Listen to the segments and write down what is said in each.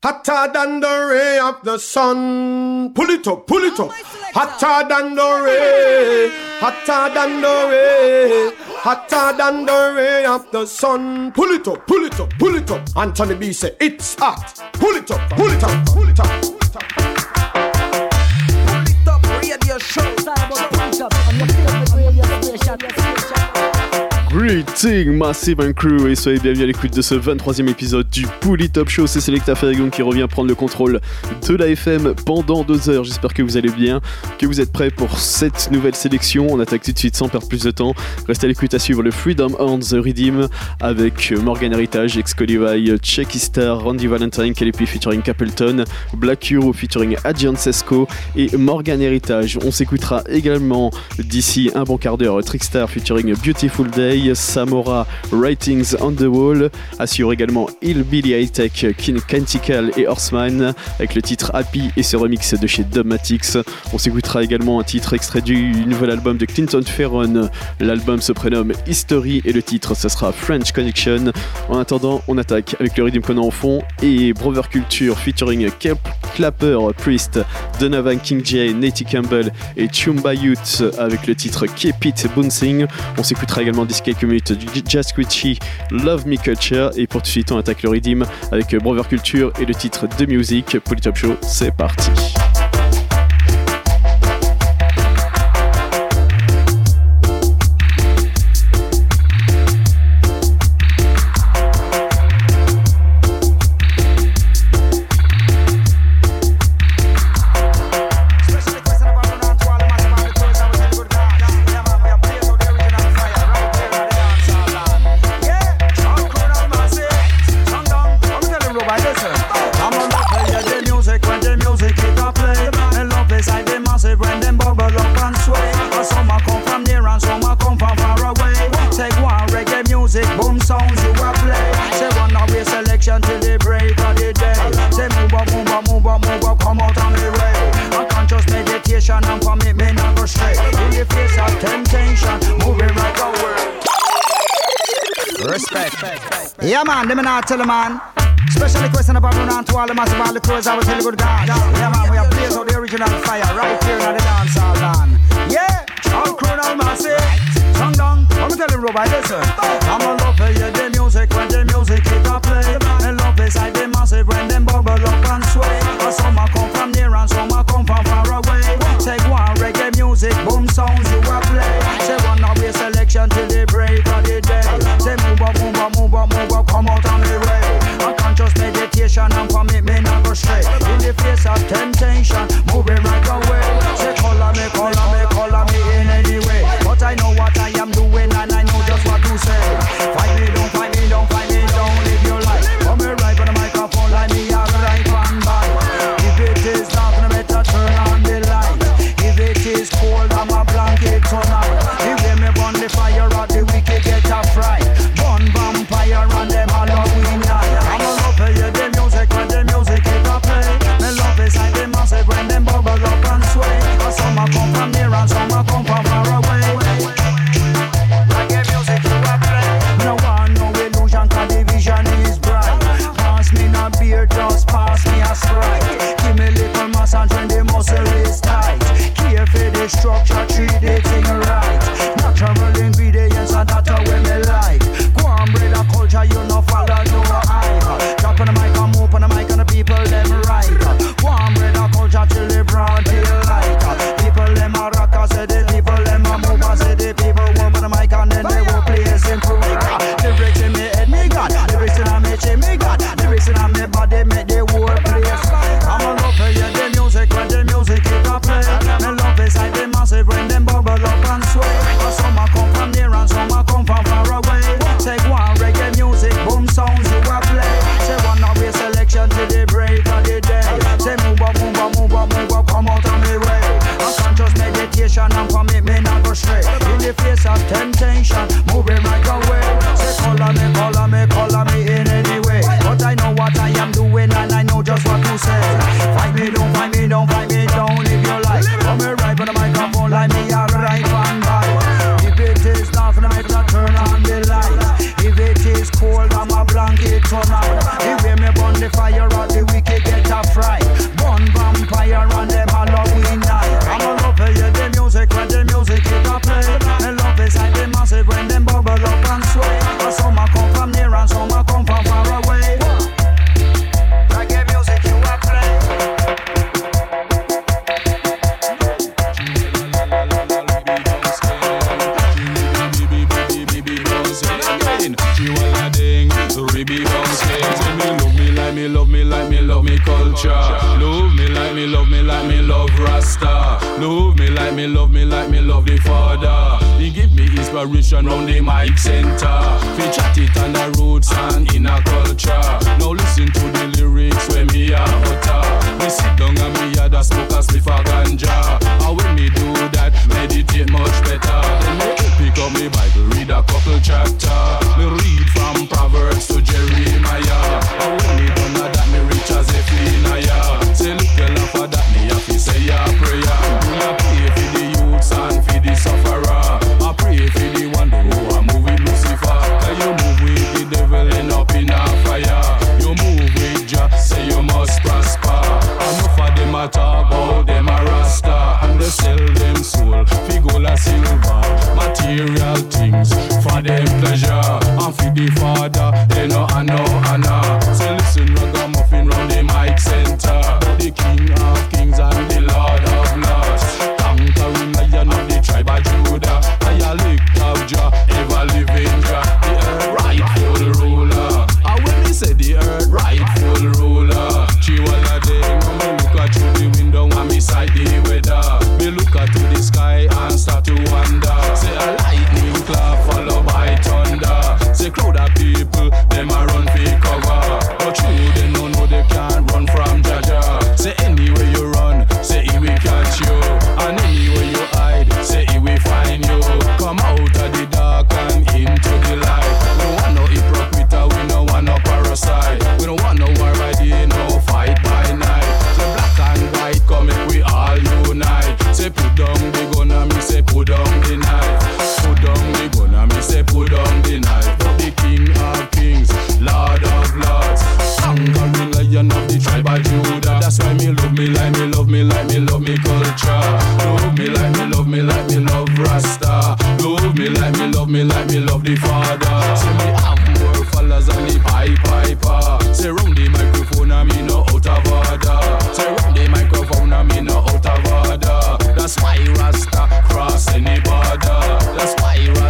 Hotter than the ray of the sun. Pull it up, pull it up. Hotter than the ray. Hotter than the ray. Hotter than the ray of the sun. Pull it up, pull it up, pull it up. Anthony B say it's hot. Pull it up, pull it up, pull it up. Pull it up, pull it up radio show. Pull it up favorite radio station. Greeting Massive and Crew et soyez bienvenus à l'écoute de ce 23e épisode du Pouli Top Show. C'est Selecta Ferragon qui revient prendre le contrôle de la FM pendant deux heures. J'espère que vous allez bien, que vous êtes prêts pour cette nouvelle sélection. On attaque tout de suite sans perdre plus de temps. Restez à l'écoute à suivre le Freedom on the Redeem avec Morgan Heritage, Ex Colivai, Checky Star, Randy Valentine, KLP featuring Capleton, Black Hero featuring Adrian Sesco et Morgan Heritage. On s'écoutera également d'ici un bon quart d'heure Trickstar featuring Beautiful Day. Samora Writings on the Wall. Assure également Hillbilly High Tech, King Cantical et Horseman avec le titre Happy et ce remix de chez Dubmatics. On s'écoutera également un titre extrait du nouvel album de Clinton Ferron. L'album se prénomme History et le titre ce sera French Connection. En attendant, on attaque avec le rythme qu'on en fond et Brother Culture featuring Clapper, Priest, Donovan King J, Natty Campbell et Chumba Youth avec le titre Keep It Bouncing. On s'écoutera également Disque quelques minutes. Du Jazz Love Me Culture. Et pour tout de suite on attaque le Redeem avec Brother Culture et le titre de musique Polytop Show c'est parti Yeah, man, let me not tell a man. Special question about run on to all the massive all the crews I was tell good God. Yeah, man, we have players out the original fire right here in the dance hall land. Yeah, crew now massive. Song down, I'm tell him Robo, listen. I'm a love for you, the music when the music hit a play. And love beside the massive when them bubble up and sway. But some like me love me culture. Love me like me love me like me love Rasta. Love me like me love me like me love the Father. Say me have more fellas than the Pied Piper. Say round the microphone I'm in no out of order. Say round the microphone I'm in no out of order. That's why Rasta cross any border. That's why Rasta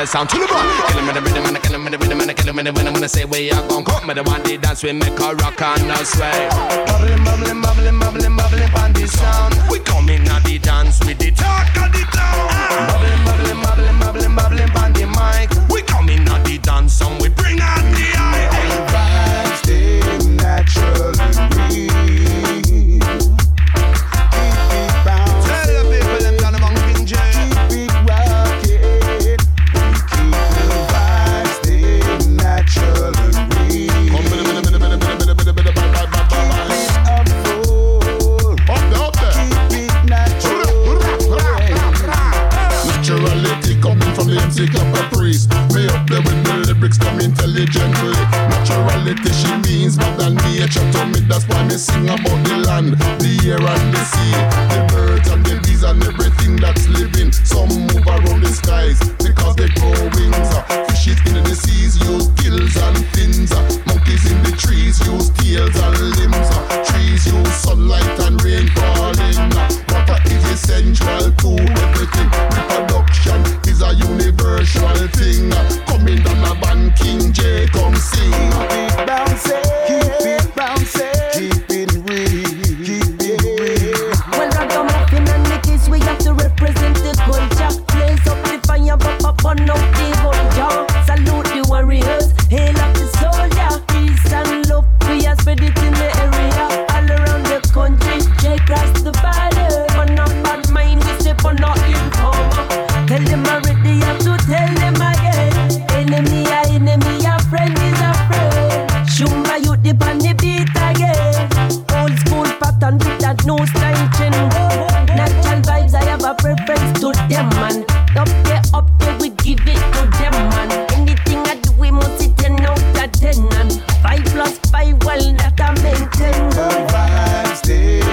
original sound. Kill him with the rhythm, and I kill him in the rhythm, and I kill him in the rhythm. When I say we are gon' come, but the one they dance, we make a rock and no sway. Bubbling, bubbling, bubbling, bubbling, bubbling on this sound. We them, man. Up there, up there, we give it to them, man. Anything I do, we must it ten out of ten, and five plus five, well, that I maintain. The vibes,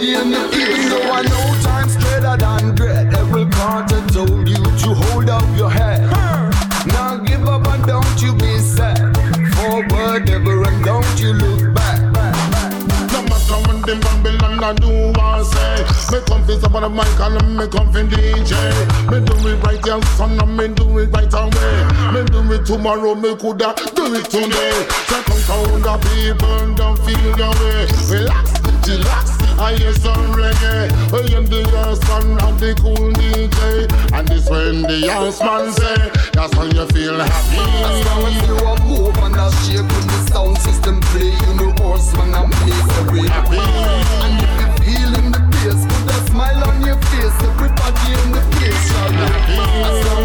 day me Even though I know time's better than dread. Every carter told you to hold up your head Now give up and don't you be sad Forward ever and don't you look back matter when them Babylon I do what I say. Me come fi stop on the mic and me come fi DJ. Me do it right here, son, and me do it right away. Me do it tomorrow, me coulda do it today. So come down the people, don't feel your way. Relax, relax. I hear some reggae. Hey, the ass man and the cool DJ. And this when the ass man say, that's when you feel happy. As long as you are move and I shake when the sound system play, you know horseman and misery. Happy. And if you feel feeling the place, put a smile on your face. Everybody in the place shall be happy.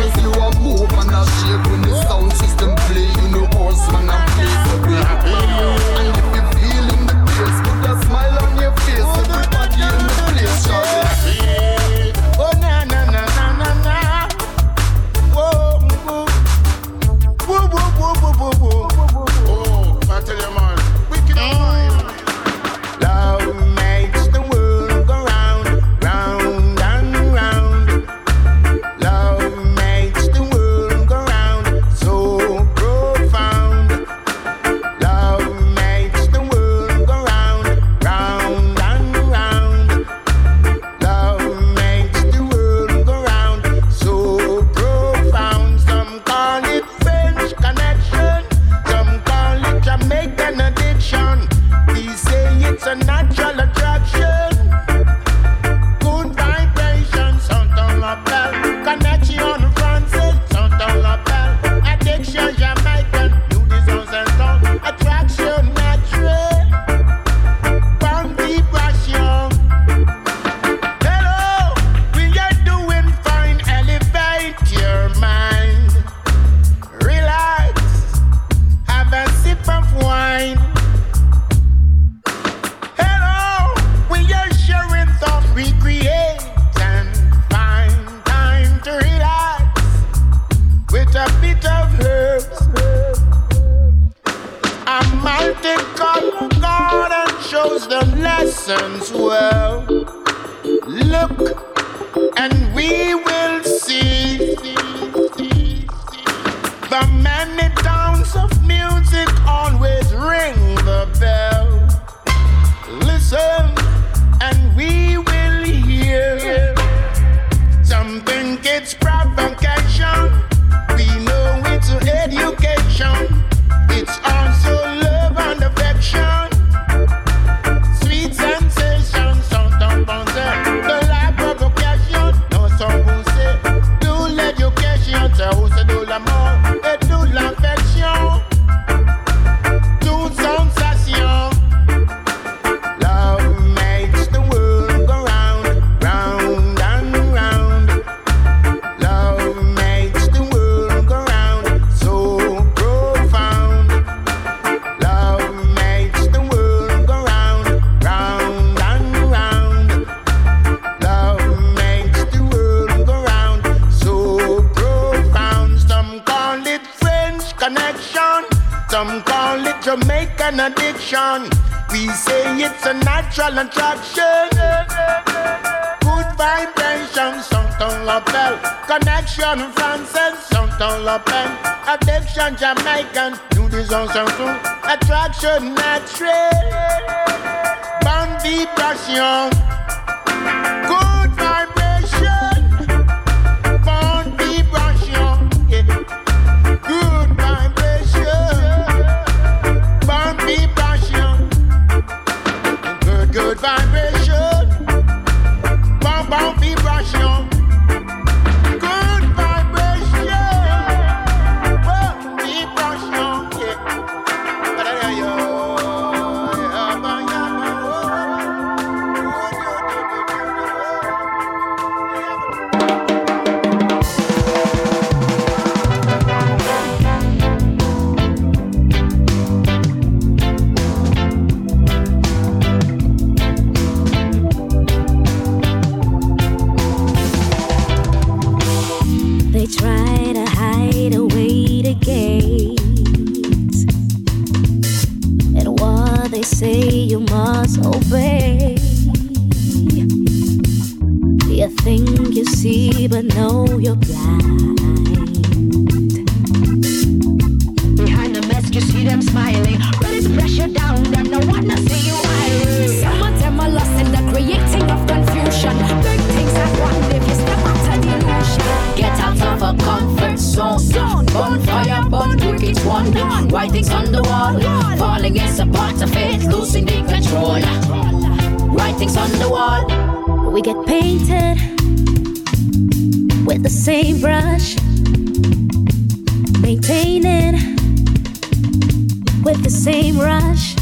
Rush,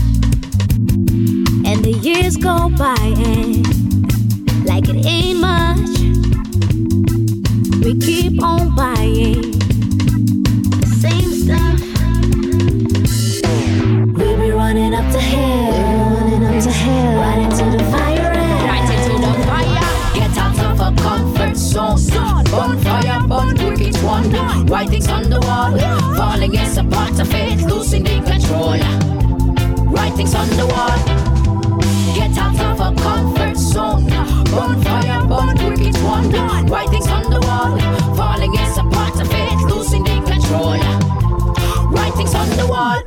and the years go by and like it ain't much. We keep on buying the same stuff. We be running up the hill, running up the hill, right into the fire. Right into the fire. Get out of a comfort zone. Bonfire, burn, wicked one. Writings on the wall. Falling is a part of it, losing the control. Writings on the wall. Get out of a comfort zone. Bonfire, burn, wicked one. Writings on the wall. Falling is a part of it, losing the control. Writings on the wall.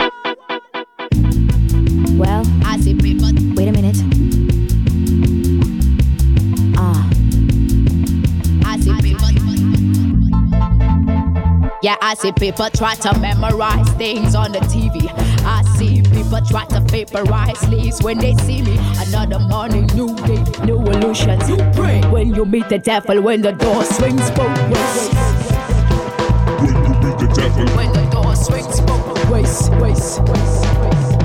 Well, I see people. wait a minute. Ah, I see people. Yeah, I see people try to memorize things on the TV. I see people try to vaporize leaves when they see me. Another morning, new day, new illusions. You pray when you meet the devil, when the door swings both ways. When you meet the devil, When the door swings both ways, ways, ways.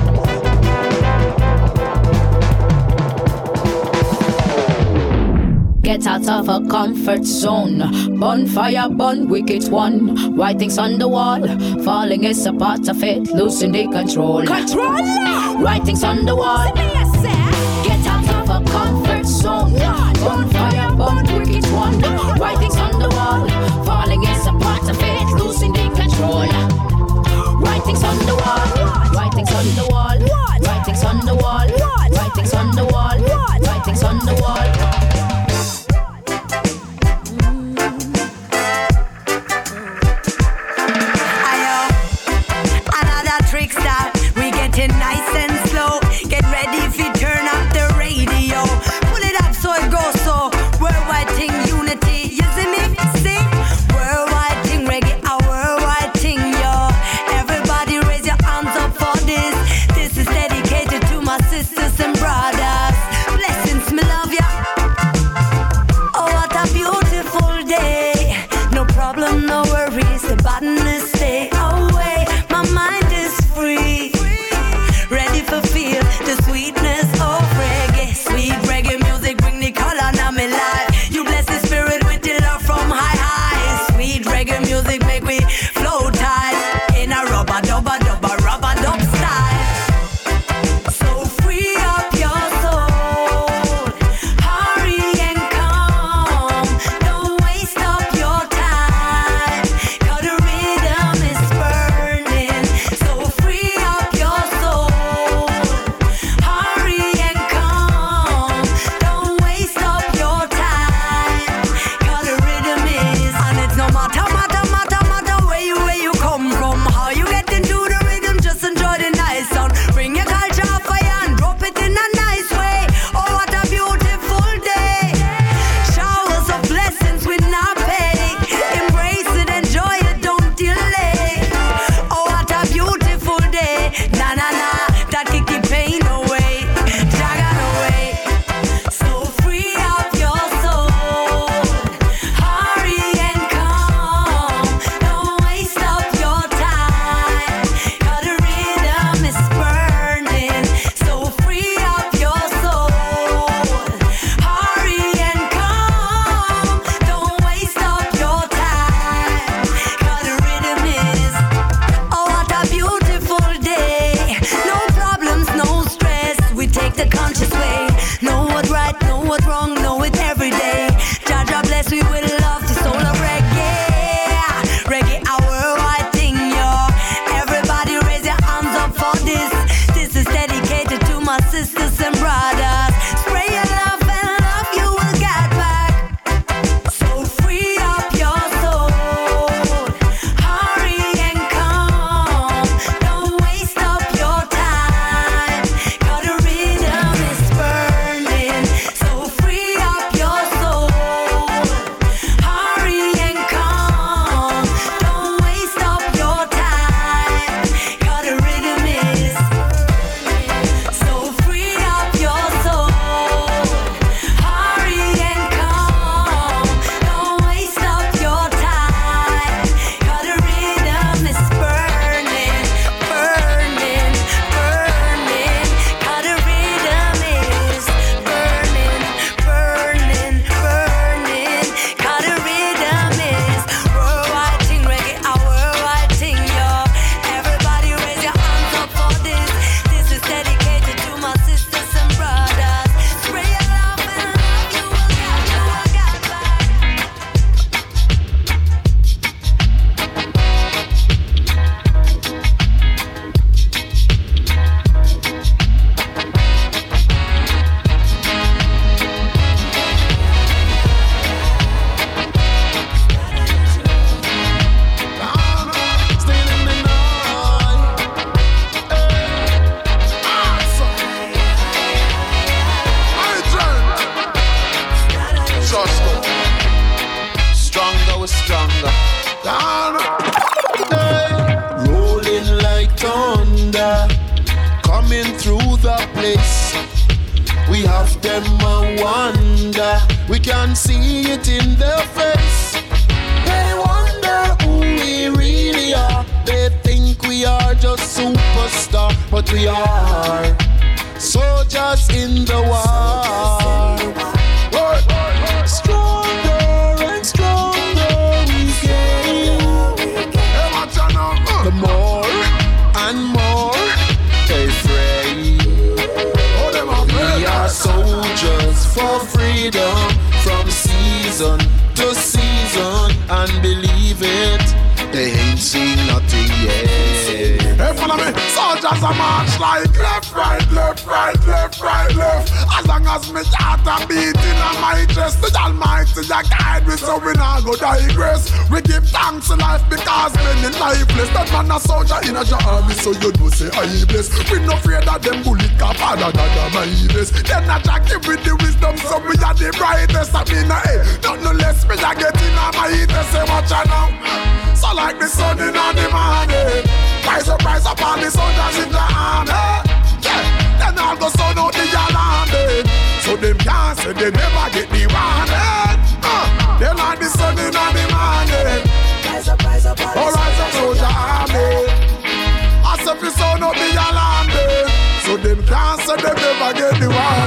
Get out of a comfort zone. Bonfire, burn, wicked one. Writings on the wall. Falling is a part of it. Losing the control. Control! Writings on the wall. Get out of a comfort zone. Bonfire, burn, wicked one. Writings on the wall. Falling is a part of it. Losing the control. Writings on the wall. Writings on the wall. Writings on the wall. Writings on the wall. Writings on the wall.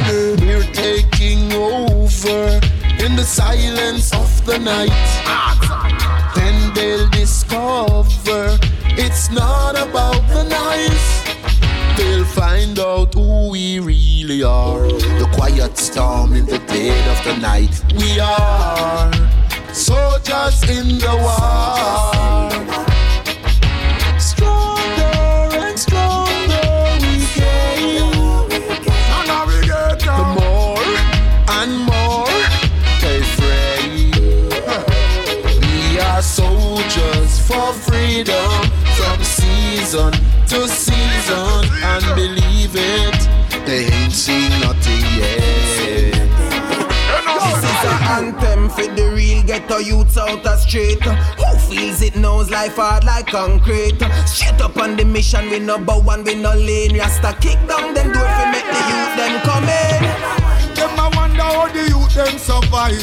We're taking over in the silence of the night. Then they'll discover it's not about the noise. They'll find out who we really are. The quiet storm in the dead of the night. We are soldiers in the war. For freedom from season to season, and believe it, they ain't seen nothing yet. This is an anthem for the real ghetto youths out the street. Who feels it knows life hard like concrete. Straight up on the mission, we no bow and we no lane. Rasta kick down them door fi make the youth them come in. Them a wonder how the youth them survive.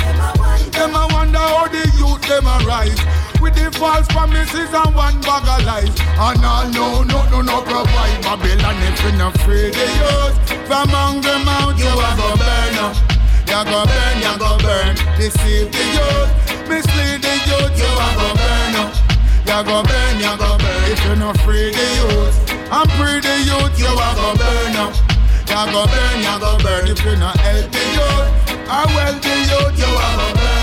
Them a wonder how the youth them arise. With the false promises and one bag of lies. And all no, no, no, no provide. Babylon if you not free the youth. From among mouth you a go burn up. You go burn, you go burn. Deceive the youth. Mislead the youth, you a go burn up. You go burn, you go burn. If you not free the youth. And free the youth, you a go burn up. You go burn, you go burn if you not help the youth. I well the youth, you a go burn.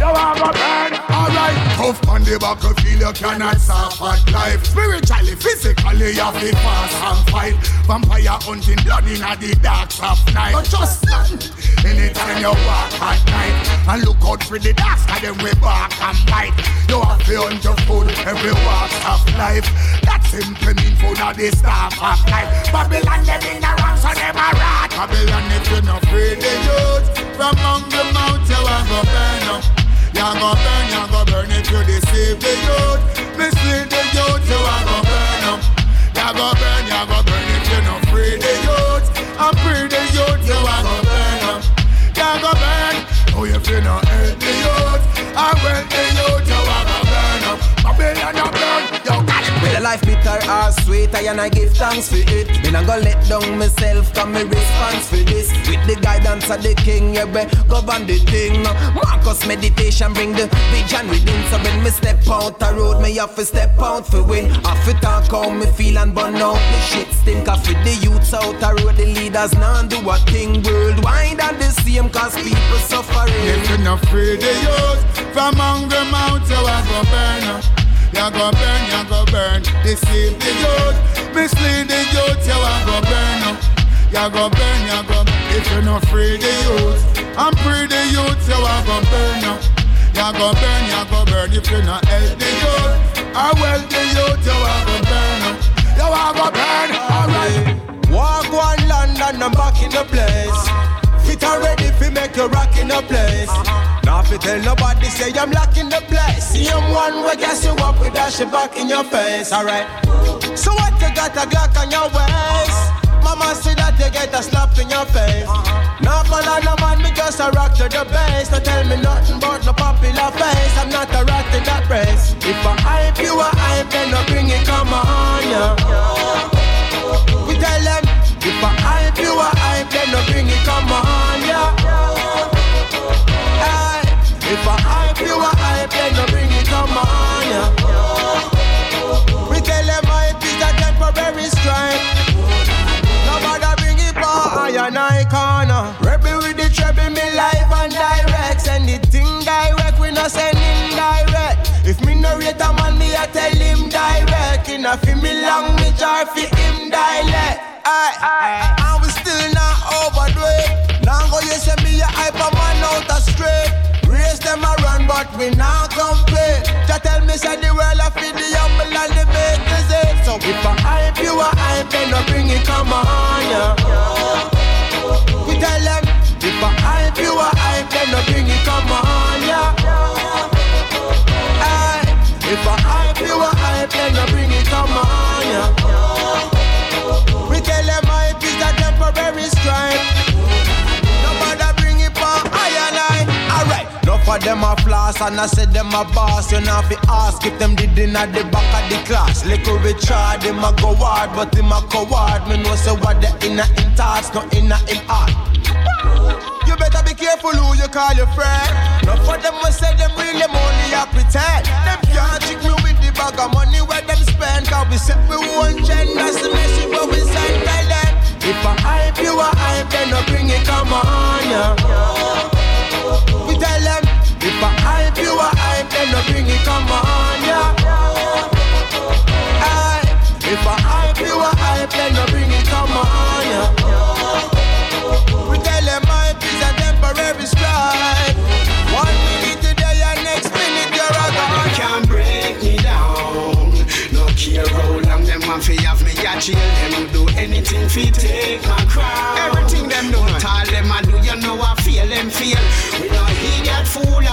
You a go burn. Alright, tough on the battlefield, you cannot suffer life. Spiritually, physically, you feel fast and fight. Vampire hunting blood in the darks of night. But just stand anytime you walk at night and look out for the darks, cause them we bark and bite. You have to hunt your food every walk of life. That simply mean food of the staff of life. Babylon, them in the wrong, so them a rat. Babylon, if you not free the youth from among the mouth, you a go burn up. You go burn, you go burn if you deceive the youth. Mislead the youth, you a go burn up. You go burn, you go burn if you not free the youth. And free the youth, you a go burn up. You go burn, oh if you not hurt the youth. And when the youth, you a go burn up. Babylon With a life bitter or sweet, I and I give thanks for it. Me not gonna let down myself, cause me response for this. With the guidance of the king, yeah, we govern the thing. Marcus meditation bring the vision within. So when me step out the road, me have to step out for win. Have to talk how me feel and burn out the shit stink. Cause for the youths out the road, the leaders now do a thing worldwide and the same, cause people suffering. If you not free the youth from hunger mouth, you a go burn up. You go burn, you go burn. Deceive the youth, mislead the youth, you a go burn up. You go burn, you go. If you not free the youth, and free the youth, you a go burn up. You go burn, you go burn. If you not help the youth, I well the youth, you a go burn up. You a go burn, alright. Walk one London, I'm back in the place. Fit already fi make you rock in the place. Uh-huh. Now if you tell nobody say I'm locking the place. See I'm one way, guess you up with that shit back in your face. Alright. So what you got a Glock on your waist? Mama see that you get a slap in your face. Uh-huh. Not man no man, me just a rock to the bass. Don't tell me nothing about no popular face. I'm not a rat in that race. If I hype you, I hype, then no bring it, come on, yeah. We tell them, if I hype a fi me language or fi him dialect. Aye, aye, and we still not overdo it. Now go you say me a hype a man out a straight. Race them a run, but we not complete. Just tell me say the world a feed the humble and the make it. So if I hype you a hype, then no bring it come on, of them a floss and I said them a boss. You know fi ask if them did in at the back of the class. Little Richard, him a go hard, but him a coward. Me know say what the inner in thoughts, not inner in heart. You better be careful who you call your friend. Enough of them will say them really money a pretend. Them can't trick me with the bag of money where them spend. Cause we set we one gen, that's the message what we send. Tell them if I hype you a hype, then no bring it come on, yeah. Tell if I hype you a hype, then no bring it come on, yeah. Aye. If I hype you a hype, then no bring it come on, yeah. We tell them hype is a temporary strike. One minute today and next minute you're a gone. can't break me down. No care how long them want fi have me a jail. Them will do anything fi take my crown. Everything them do, but all them a do, you know I feel them feel. We no idiot fool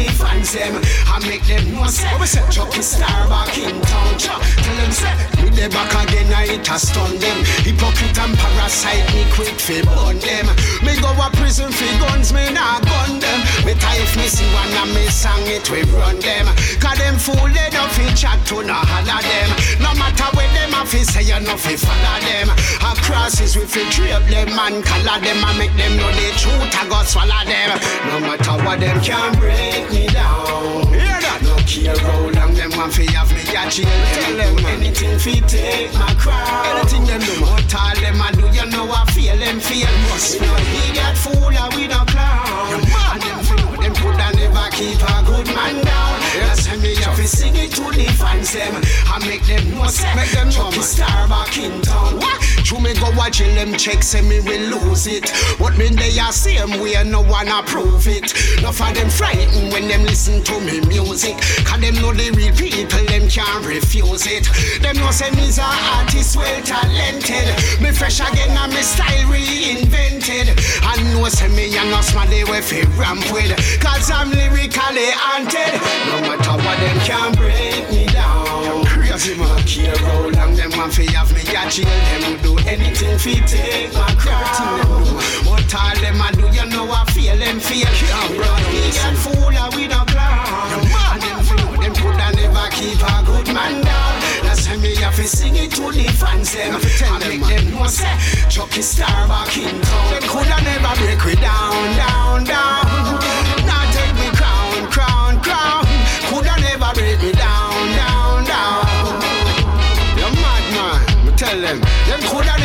it fans them make them know say oh, Chukki Starr back in town. Tell them say me the back again, I it a stun them. Hypocrite and parasite, me quick fi burn them. Me go a prison fi guns, me nah gun them. Me if me see one and me song it, we run them. Cause them fool they don't fi chat to no holler them. No matter where them a fi say, you no fi follow them. A crosses we fi drape them and color them and make them know the truth. I go swallow them. No matter what them can break me down. Hear that? No care how long them want fi have me a jail. Tell them anything fi take my crown. Anything them do. What all them a do, you know I feel them feel. Must no idiot fool or we no clown. And them them coulda never keep a good man down. That's why me have to sing it to the fans them and make them know say make them know me star back in town. What? True me go watch them check say me will lose it. What me they are same way no one approve it. No for them frightened when them listen to me music. Cause them know the real people them can't refuse it. Them know say me's a artist well talented. Me fresh again and me style reinvented. And know say me and no smarty way fi ramp with. Cause I'm lyrically haunted. No matter what them can break me down. Crazy man. No care how long them want fi have me a jail. Them will do anything fi take my crown. What all them a do, you know I feel them feel. We no idiot fool or we no clown. And them fool, them coulda never keep a good man down. That's why me have to sing it to the fans them. And make them know say Chukki Starr back in town. Them coulda never break me down, down, down. Them. Them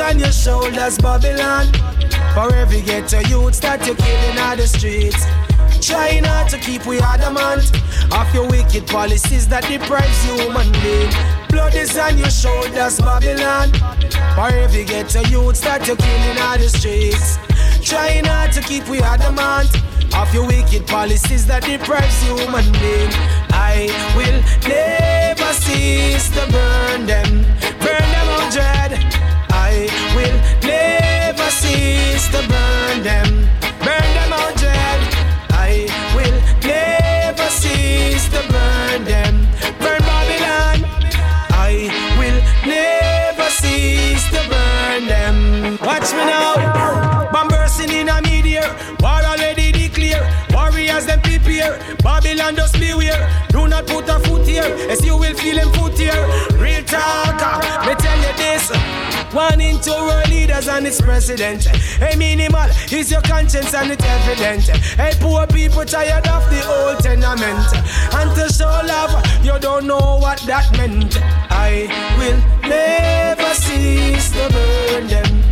on your shoulders, Babylon. For every ghetto youths that you're killing on the streets. Try not to keep we adamant of your wicked policies that deprives human being. Blood is on your shoulders, Babylon. For every ghetto youths that you're killing on the streets. Try not to keep we adamant of your wicked policies that deprives human being. I will never cease to burn them, burn them on dread. Never cease to burn them, burn them on dread. I will never cease to burn them, burn Babylon. I will never cease to burn them. Watch me now, bomb bursting in a meteor, war already. Warriors them prepare, Babylon just beware. Do not put a foot here, as you will feel him foot here. Real talker, ah. me tell you this. One in two world leaders and its president. Hey, minimal is your conscience and it's evident. Hey, poor people tired of the old tenement. And to show love, you don't know what that meant. I will never cease to burn them.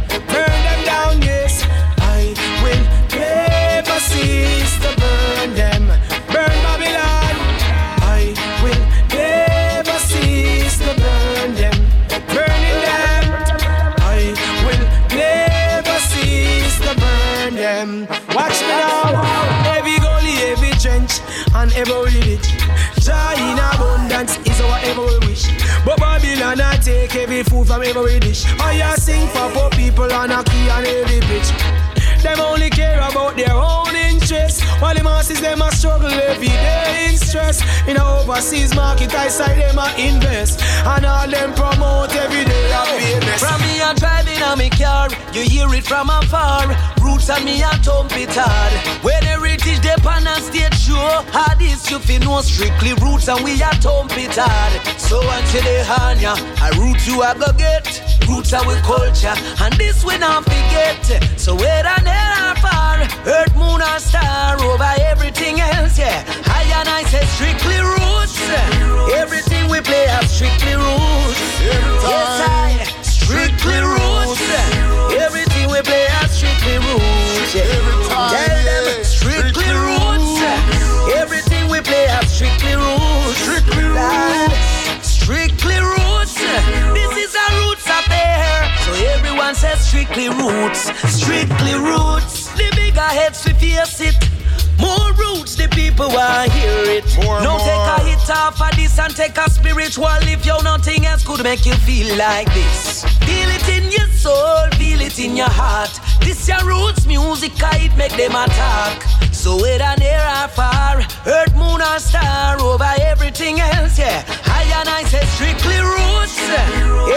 Cease to burn them. Burn Babylon. I will never cease to burn them. Burning them. I will never cease to burn them. Watch me now. Every gully, every trench, and every village. Joy in abundance is our every wish. But Babylon I take every food from every dish. I sing for poor people on a key and every pitch. Them only care about their own interests While the masses them a struggle every day in stress In a overseas market I side them a invest And all them promote every day a famous From me a driving on me car, you hear it from afar. Roots and me a thump it hard. When heritage dep on a stage show, hard is you fi know strictly roots and we a thump it hard. So until they hand ya, a root you a go get. Roots are we culture, and this we not forget. So where whether near or far, earth, moon or star, over everything else, yeah. I and I say strictly roots. Everything we play are strictly roots. Yes, I strictly roots. Everything we play are strictly roots. Yeah. Tell them strictly roots. Everything we play are strictly roots. Strictly roots. Strictly roots. This is a roots affair. So everyone says strictly roots. Strictly roots. The bigger heads we face it. More roots, the people want hear it. More, no more. take a hit off of this and take a spiritual if you nothing else could make you feel like this. Feel it in your soul, feel it in your heart. This your roots music, I it make them attack. So whether near or far, earth, moon or star, over everything else, yeah. I and I say strictly roots.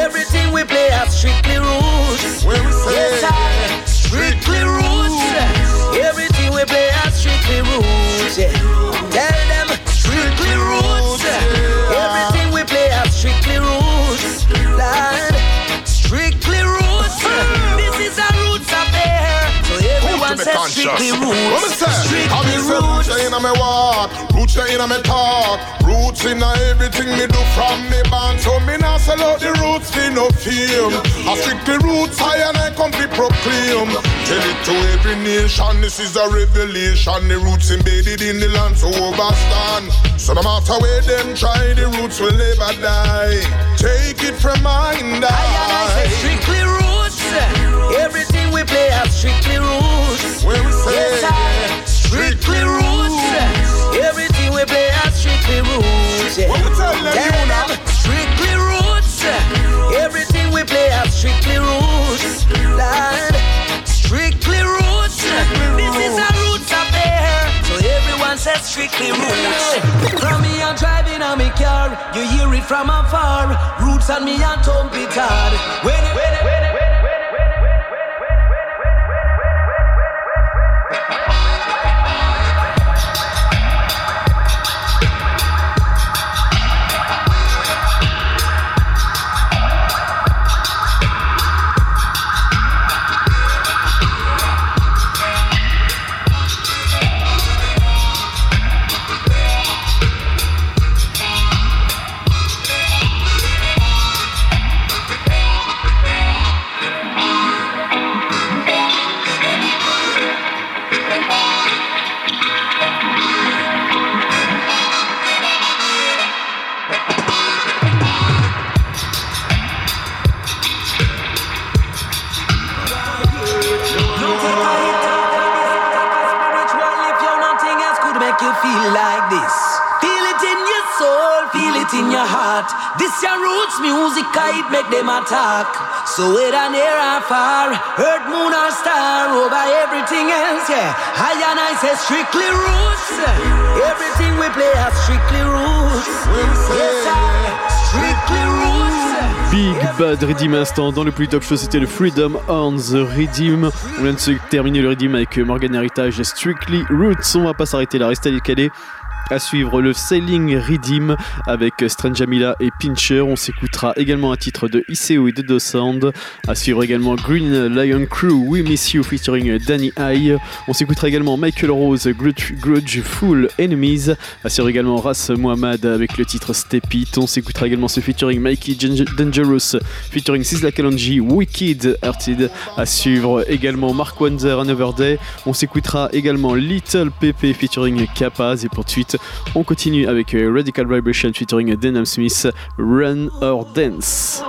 Everything we play are strictly roots. Yes, I strictly roots. Everything we play are strictly. Yeah. Tell them strictly roots. Says strictly roots. I Strictly mean, say roots. roots in me walk, roots in me talk, roots in everything me do from me band. So me not sell out the roots for no fame. I strictly roots high and I come to proclaim. Tell it to every nation, this is a revelation. The roots embedded in the land so overstand. So no matter where them try, the roots will never die. Take it from mine, I say strictly roots. Everything we play are strictly roots. Where we say Yes, I strictly roots. Everything we play are strictly roots. Yeah. What we tell them, you know? strictly roots. Everything we play are strictly roots. Lord, strictly roots. This is a roots affair. So everyone says strictly roots. From me I'm driving on me car, you hear it from afar. Roots and me and thump it hard. When it, when it, when it, your roots music, I make them attack. So whether near or far, earth, moon or star, over everything else, yeah. I and I say strictly roots. Everything we play are strictly roots. Yes, sir. Strictly roots. Big Bad Redeem Instant dans le plus top show c'était le Freedom on the Redeem on vient de se terminer le Redeem avec Morgan Heritage Strictly Roots on va pas s'arrêter là restez calés à suivre le Sailing Redeem avec Strange Amila et Pincher. On s'écoutera également un titre de Iseo et de Do Sound. À suivre également Green Lion Crew We Miss You featuring Danny High. On s'écoutera également Michael Rose Grudge, Full Enemies. À suivre également Ras Mohamed avec le titre Step It. On s'écoutera également ce featuring Mikey Dangerous featuring Sizzla Kalonji Wicked Hearted. À suivre également Mark Wanzer Another Day. On s'écoutera également Little Pepe featuring Kapaz et pour de suite on continue avec euh, Radical Vibration featuring Denham Smith, Run or Dance.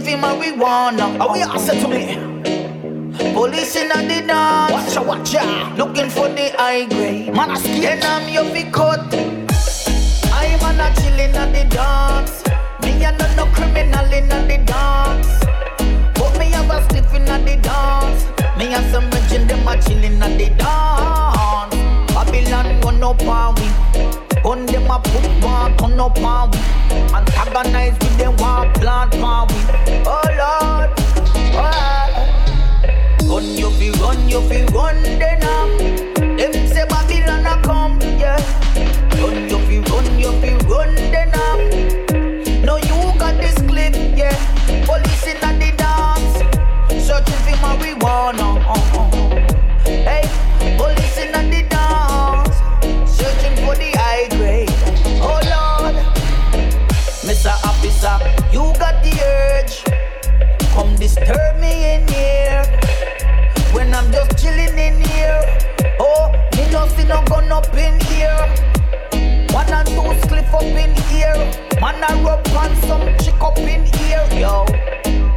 Marijuana. Oh, yeah, say to me. Police in the dance. Watch out, watch out. Looking for the high grade. Man, I scared I'm your big cut. I'm a chillin' at the dance. Me a no no criminal in the dance. But me have a stiff in the dance. Me have some legend them a chillin' at the dance. Babylon run up on we. Gun them a put one turn up on we. Antagonize with them one plant on you fi run then up. Two up in here. Man a rub on some chick up in here, yo.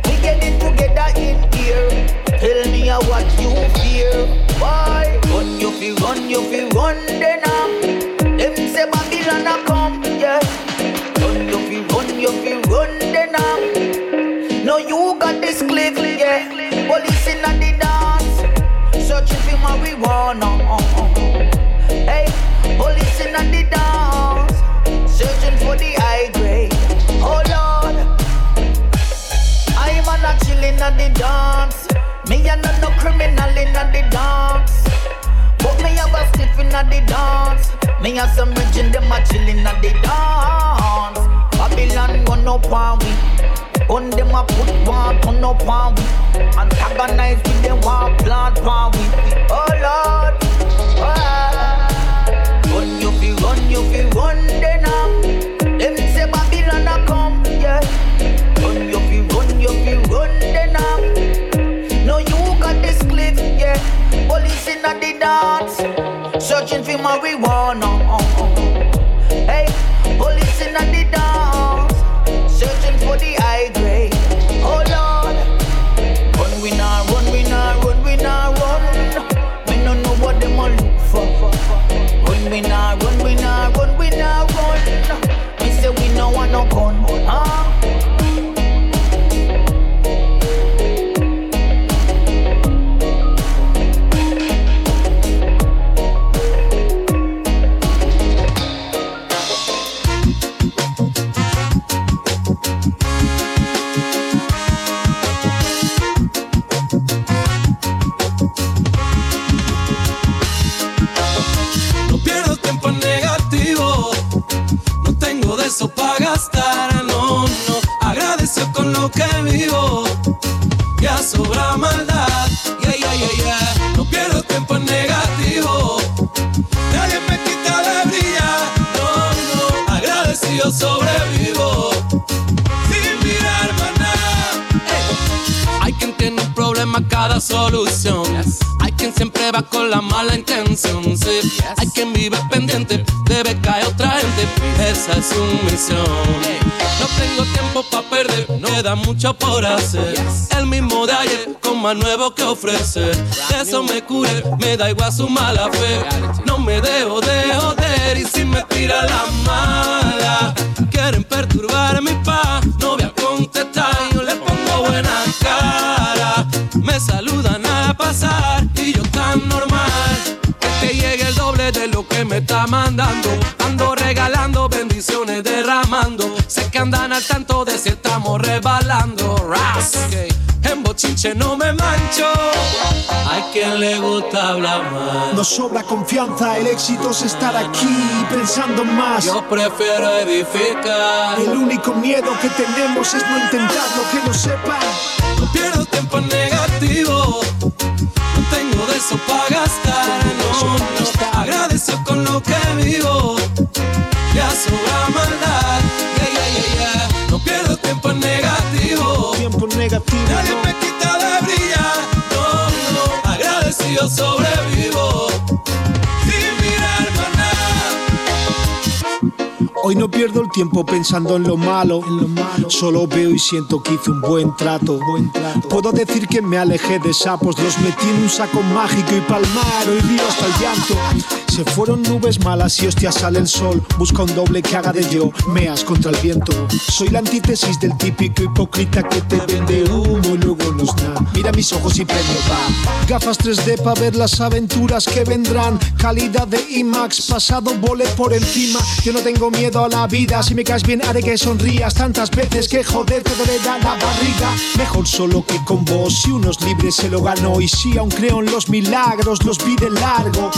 We get it together in here. Tell me what you fear. Why? Run you fi run you fi run then uh. Me have some region them a chilling at the dance. Babylon run up on we. On them a put one turn up on we. Antagonize with them one plant on we. Oh Lord, oh. Run you fi run you fi run then up. Searching for marijuana. Queda mucho por hacer. El mismo de ayer con más nuevo que ofrecer. De eso me cure, me da igual su mala fe. No me dejo de joder y si me tira la mala. Quieren perturbar mi paz, no voy a contestar. Yo le pongo buena cara. Me saludan a pasar y yo tan normal. Que te llegue el doble de lo que me está mandando. Ando regalando derramando. Sé que andan al tanto de si estamos rebalando. Ras. En bochinche no me mancho. Hay quien le gusta hablar más. Nos sobra confianza, el éxito es estar aquí pensando más. Yo prefiero edificar. El único miedo que tenemos es no intentarlo, que lo sepan. No pierdo tiempo en negativo. No tengo de eso para gastar. No, no. Agradezco con lo que vivo. Sobrevivo. Sin mirar más nada. Hoy no pierdo el tiempo pensando en lo malo. Solo veo y siento que hice un buen trato. Puedo decir que me alejé de sapos, los metí en un saco mágico y palmar. Hoy río hasta el llanto. Se fueron nubes malas y hostia sale el sol. Busca un doble que haga de yo, meas contra el viento. Soy la antítesis del típico hipócrita que te vende humo y luego nos da. Mira mis ojos y premio va. Gafas 3D para ver las aventuras que vendrán. Calidad de IMAX, pasado vole por encima. Yo no tengo miedo a la vida. Si me caes bien, haré que sonrías tantas veces que joder te dolerá la barriga. Mejor solo que con vos. Si unos libres se lo ganó y si aún creo en los milagros, los vi de largo.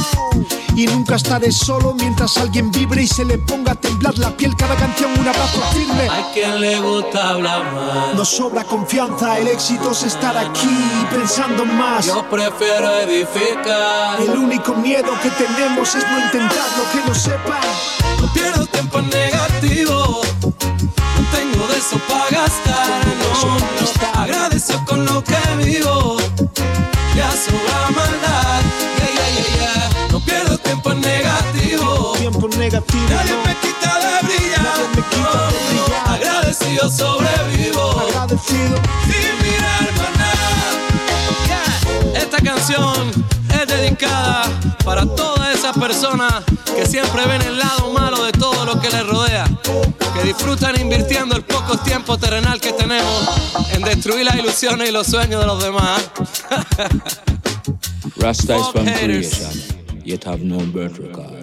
Y nunca estaré solo mientras alguien vibre y se le ponga a temblar la piel cada canción un abrazo firme. Hay quien le gusta hablar más. Nos sobra confianza, el éxito es estar aquí pensando más. Yo prefiero edificar. El único miedo que tenemos es no intentarlo, que lo sepan. No pierdo tiempo en negativo. No tengo de eso para gastar. No, no. Agradezco con lo que vivo. Ya sobra maldad. Tiempo negativo. Nadie me quita de brillar. Nadie me quita No, de brillar. no. Agradecido sobrevivo. Agradecido. Sin mirar más nada. Yeah. Esta canción es dedicada para todas esas personas que siempre ven el lado malo de todo lo que les rodea, que disfrutan invirtiendo el poco tiempo terrenal que tenemos en destruir las ilusiones y los sueños de los demás. Rasta is from creation, yet have no birth record.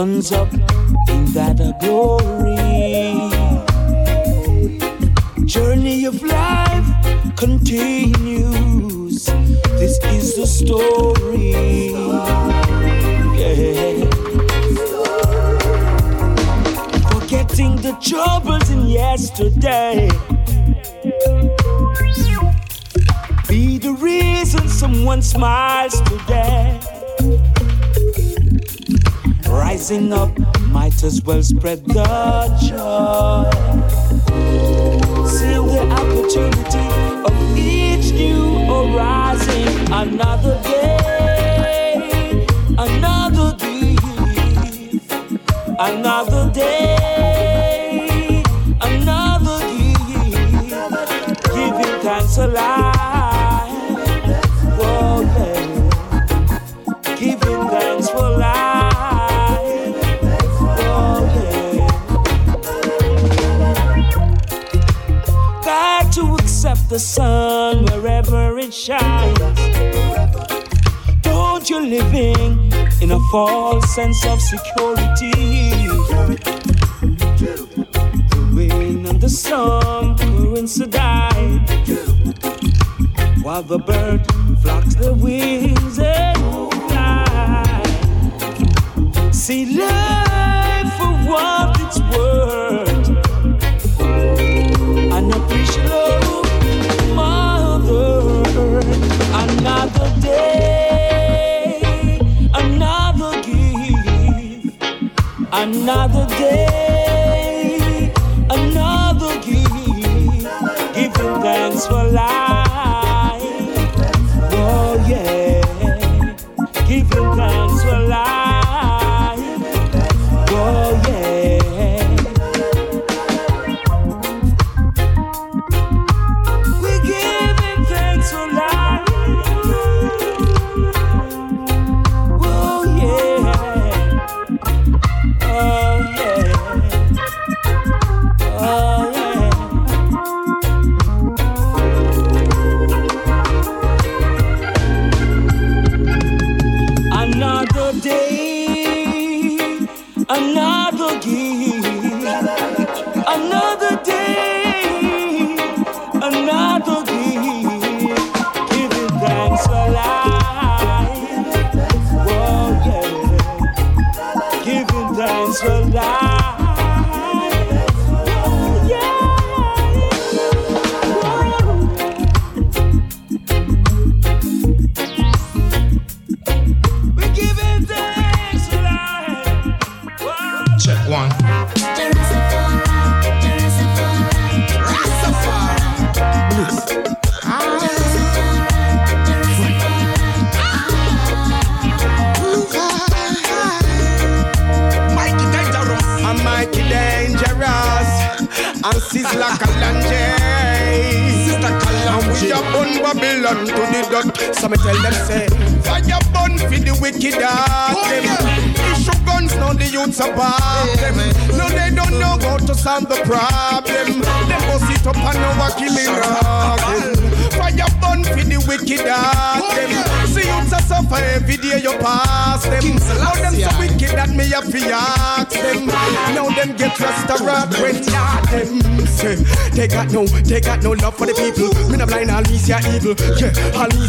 Sun's up in that glory. Journey of life continues. This is the story. Yeah. Forgetting the troubles in yesterday. Be the reason someone smiles today rising up, might as well spread the joy. See the opportunity of each new arising. another day, another brief, another day, another year, giving thanks alive. The sun wherever it shines. Don't you living in a false sense of security? The wind and the sun coincide while the bird flocks the wings and fly. See life another day another gift. Giving thanks for life got no, they got no love for the people. Me not blind, ya evil. Yeah,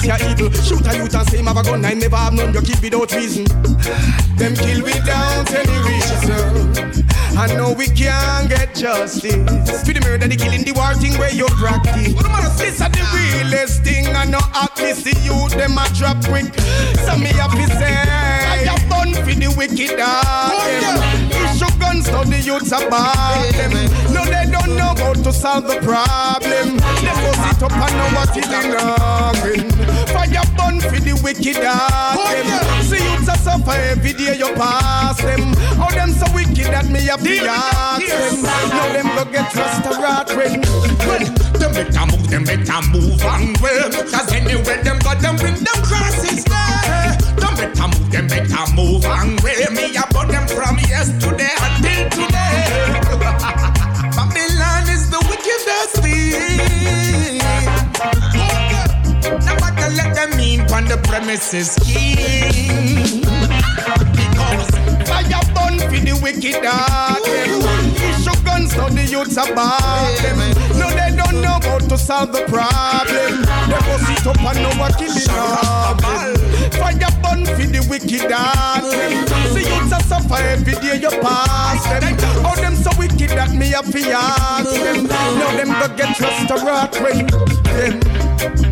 ya evil. Shoot a youth and say, have a gun, I never have none. You kill without reason. Them kill without any reason. I know we can't get justice. For the murder, the killing, the war thing where you practice. This is the realest thing. I know act miss the youth, them a drop quick. So me have to say, I have done for the wicked heart. them. Oh, Issue guns, now the youths are bad. Them. No, they don't know how to solve the problem. They go sit up and know what is wrong. Fire burn for the wicked heart. them. See youths are suffer every day you pass them. How them so wicked that me have to ask them. Now them go get restaurant when Them better move, them better move and well. Cause anyway, them got them bring them crosses there. Them better move, them better move and well. Me I bought them from yesterday until today. on the premises king. Because Fire burn for the wicked heart. Issue guns, now the youths bad. them. No, they don't know how to solve the problem. They go sit up and know what killing them. Fire burn for the wicked heart. See youths are suffer every day you pass them. How them so wicked that me to ask them. Now them go get restaurant when them.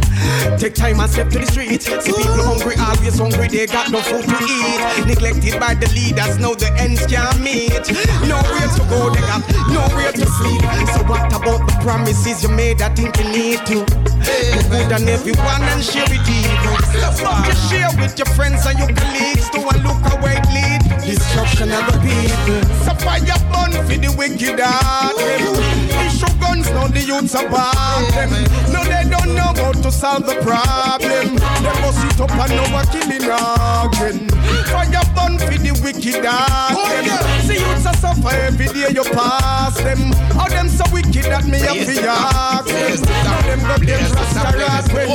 Take time and step to the street. See people hungry, always hungry, they got no food to eat. Neglected by the leaders, now the ends can't meet. Nowhere to go, they got nowhere to sleep. So what about the promises you made? I think you need to. Do good on everyone and share with evil. Fuck you share with your friends and your colleagues. Do and look away lead. Destruction of the people. So fire burn for the wicked heart. them. Now the youths are them. No, they don't know how to solve the problem. They must sit up and now a killing again. Fire burn for the wicked again. Oh, See youths a suffer every day you pass them. How them so wicked that me have to ask them. How them go oh, oh. them rasta when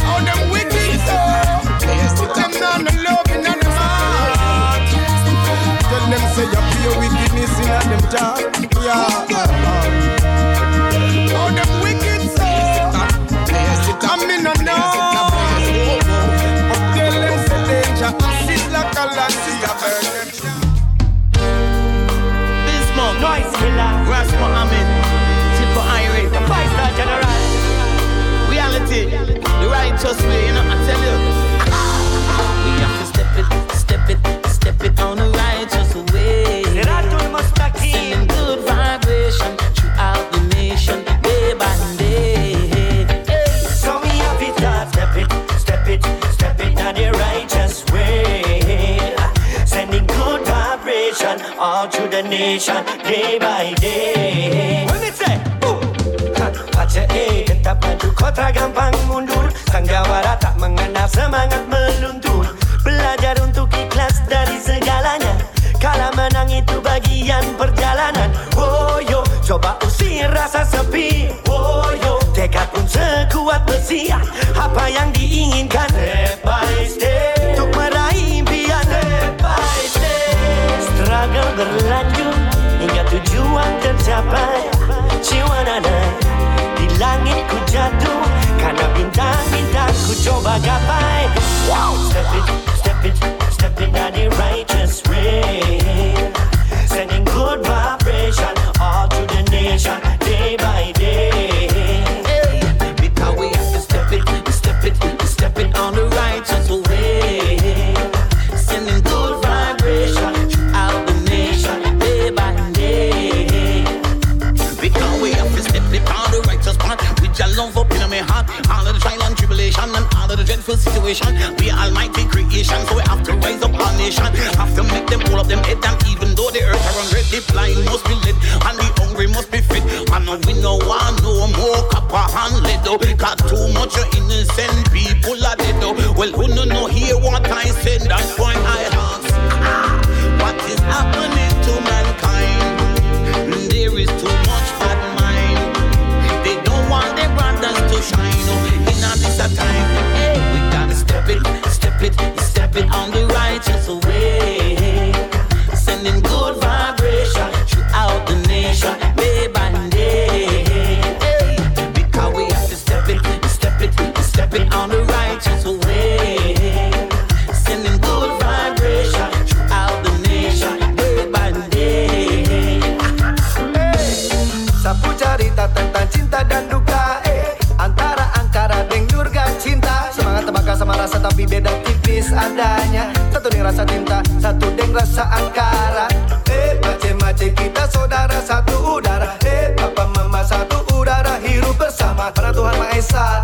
How them wicked so. Them not no love in them heart. Tell them say you pure wickedness in them job. Yeah. How them wicked so. I know. Them say danger. Acid like a lassie. I burn them. The nation, day by day. When it. Say, Baca eh, tetap maju. Kota gampang mundur. Sanggawara tak mengenal semangat meluntur. Belajar untuk ikhlas dari segalanya. Kalah menang itu bagian perjalanan. Oh yo, coba usir rasa sepi. Oh yo, tekad pun sekuat besi Apa yang diinginkan? Step by step. Untuk meraih impian. Step by step. Struggle berlanjut tercapai Jiwa Di langit ku jatuh Karena bintang-bintang ku coba gapai Wow Step it, step it, step it on the situation. We almighty creation, so we have to rise up our nation. Have to make them pull up them head, and even though the earth are unread, the blind must be led, and the hungry must be fed. And we no want no more copper and lead. Got too much innocent people rasa cinta, satu deng rasa angkara. Eh mace-mace kita saudara satu udara. Eh papa mama satu udara hidup bersama. Karena Tuhan Maha Esa,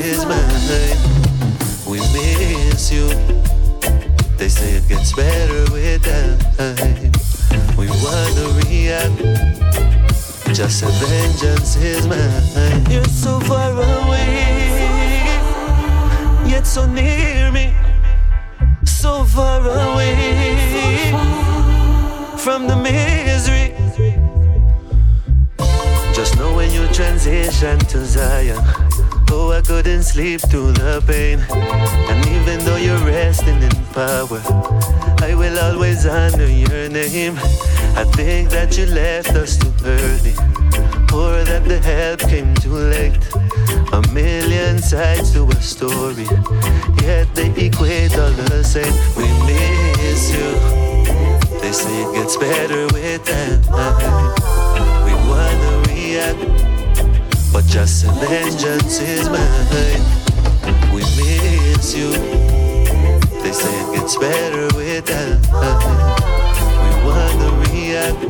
is my sleep through the pain. And even though you're resting in power, I will always honor your name. I think that you left us too early, or that the help came too late. A million sides to a story, yet they equate all the same. We miss you. They say it gets better with time. We wanna react, but just an vengeance is mine. better without We were the react.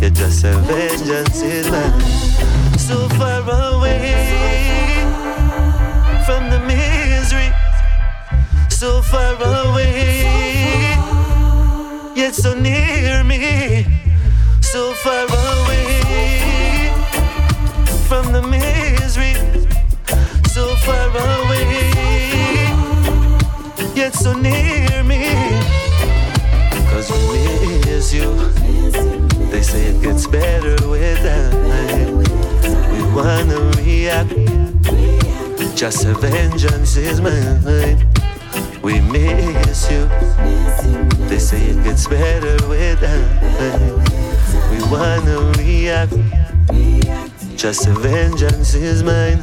You're just a vengeance in life. So far away from the misery. So far away. Yet so near me. So far away from the misery want to react. Just a vengeance is mine. We miss you. They say it gets better with time. We want to react. Just a vengeance is mine.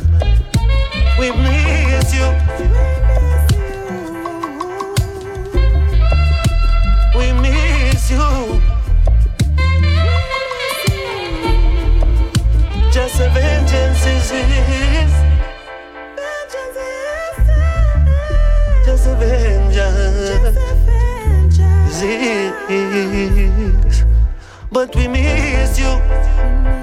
We miss you. But we miss you.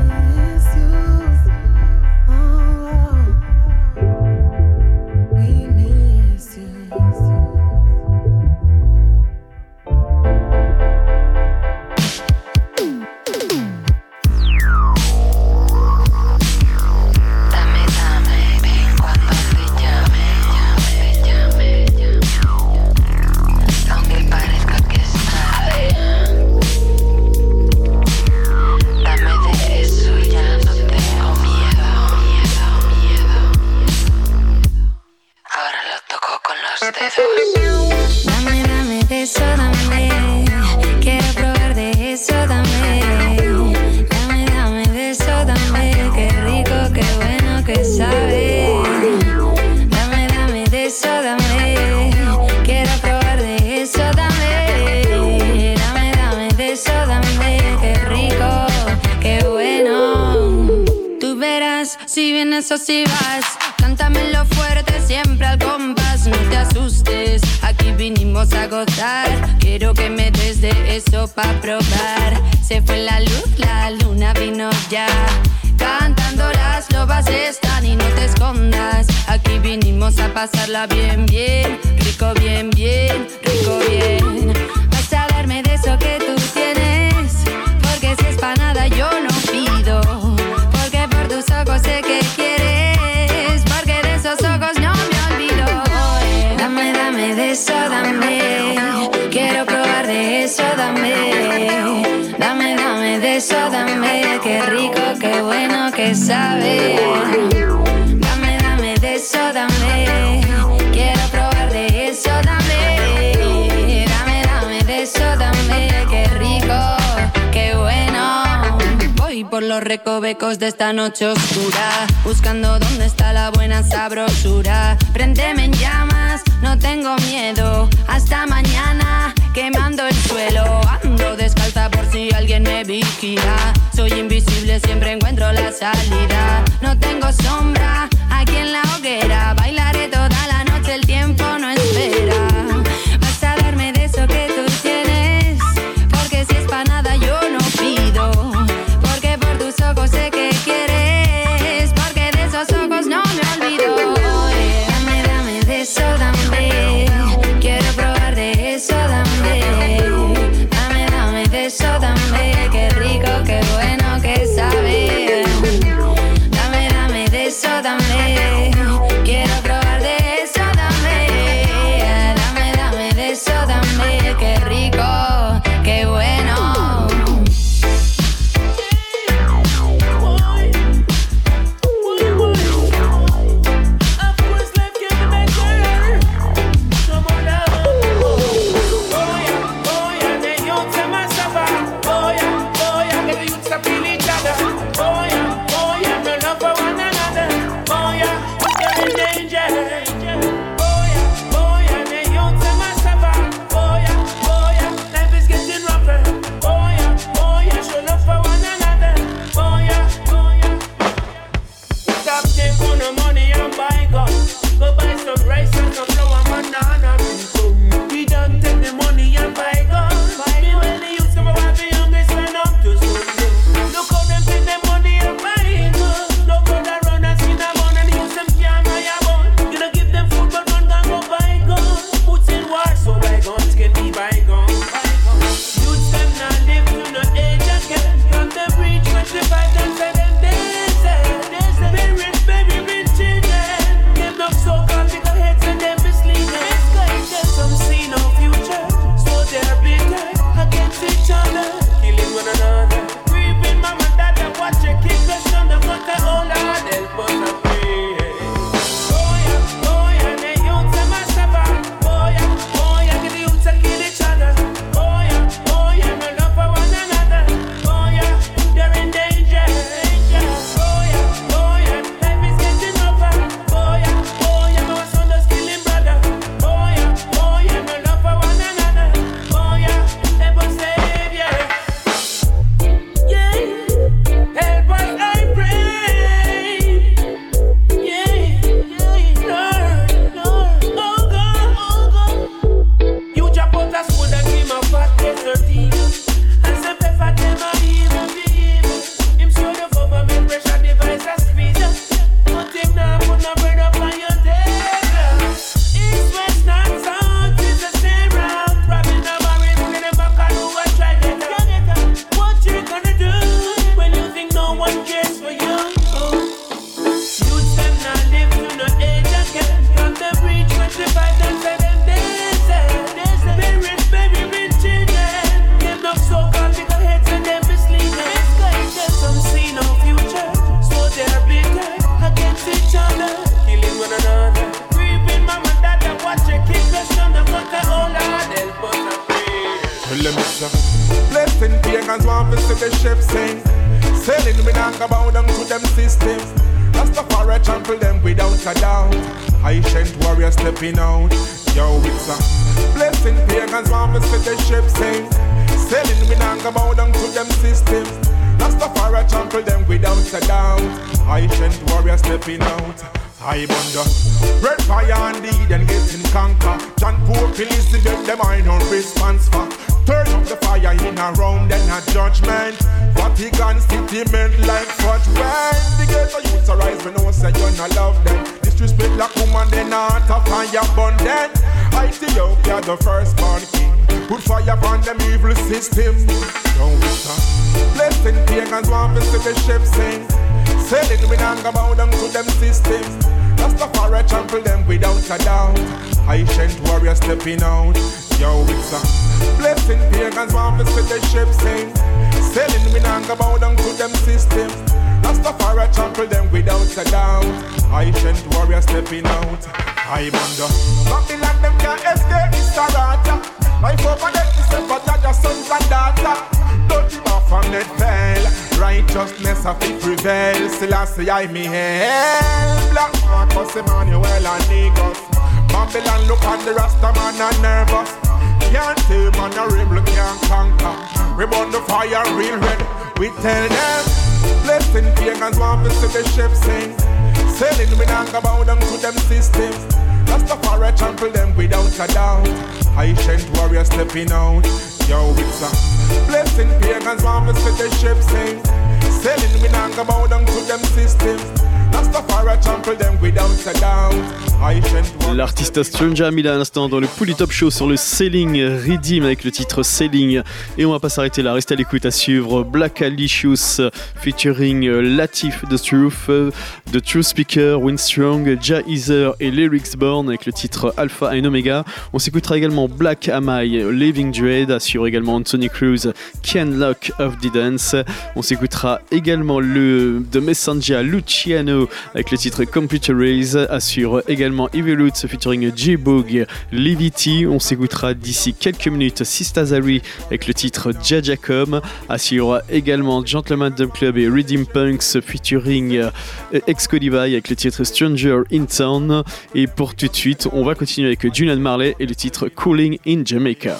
Trample them without a doubt. Ancient warrior stepping out. Yo, it's a blessing. Pagans want to the ship sing. Sailing we not go bow down to them systems. L'artiste Stranger a mis là à l'instant dans le Pouli Top Show sur le Selling Redeem avec le titre Selling. Et on va pas s'arrêter là, restez à l'écoute à suivre Black Alicious featuring euh, Latif The Truth, euh, The True Speaker, Winstrong, Ja et Lyrics Born avec le titre Alpha and Omega. On s'écoutera également Black Amai, Living Dread, assure également Anthony Cruz, Ken Lock of the Dance. On s'écoutera également le The Messenger Luciano avec le titre Computer Rays, assure également Roots featuring J-Boog, Levity. On s'écoutera d'ici quelques minutes Sistazari avec le titre Jajacom, assure également Gentleman Dub Club et Redeem Punks featuring euh, Excalibur avec le titre Stranger in Town. Et pour tout de suite, on va continuer avec Julian Marley et le titre Cooling in Jamaica.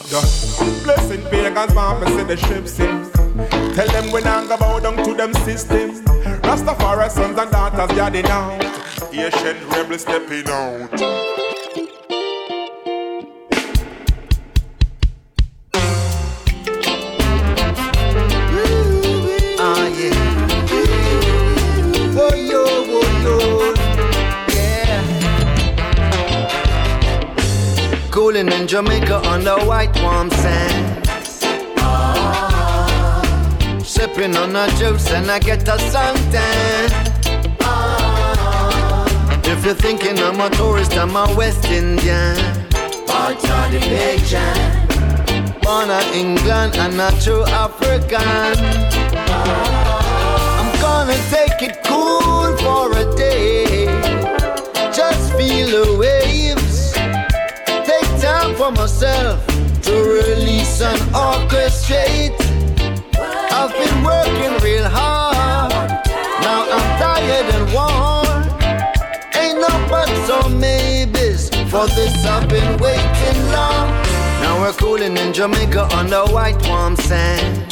Tell them we not go bow down to them systems. Rastafari sons and daughters yarding out. Asian rebel stepping out. Ah, yeah. Oh, oh. Cooling in Jamaica on the white warm sand. Sipping on a juice and I get a suntan. If you're thinking I'm a tourist, I'm a West Indian. Part of the Asian. Born in England and a true African. I'm gonna take it cool for a day. Just feel the waves. Take time for myself to release and orchestrate. I've been working real hard. Now I'm tired and worn. Ain't no buts or maybes. For this I've been waiting long. Now we're cooling in Jamaica on the white warm sand.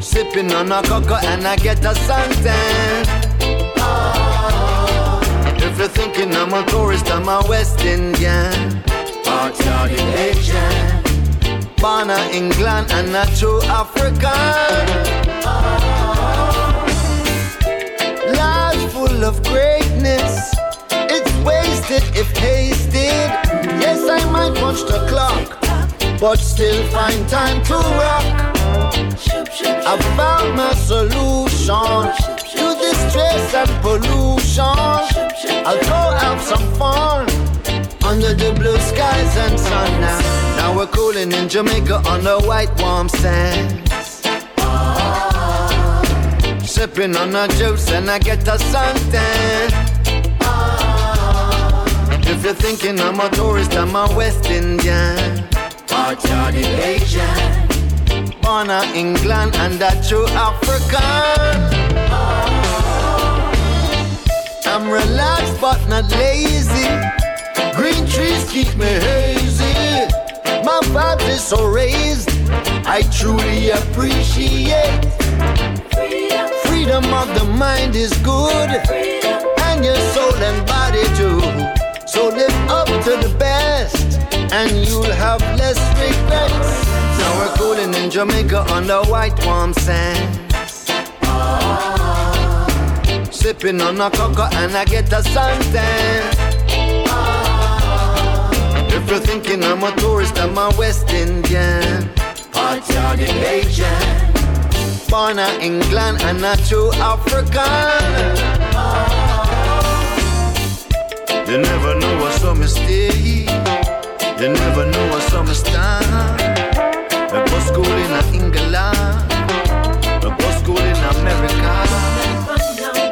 Sipping on a cocoa and I get a suntan. If you're thinking I'm a tourist, I'm a West Indian. Part of the Asian. Born in England and a true African. Life full of greatness. It's wasted if hasted. Yes, I might watch the clock, but still find time to rock. I found my solution to this stress and pollution. I'll go have some fun under the blue skies and sun now. Now we're cooling in Jamaica on the white warm sand. Sipping on a juice and I get a suntan. If you're thinking I'm a tourist, I'm a West Indian. Part of the Asian. Born in England and a true African. I'm relaxed but not lazy. Trees keep me hazy. My vibe is so raised. I truly appreciate. Freedom of the mind is good. And your soul and body too. So live up to the best. And you'll have less regrets. Now we're cooling in Jamaica on the white warm sand. Sipping on a cocoa and I get a suntan. You're thinking I'm a tourist, I'm a West Indian. Part the Asian. Born in England and a true African. You never know what's a mistake. You never know what's a mistake. I go school in England. I go school in America.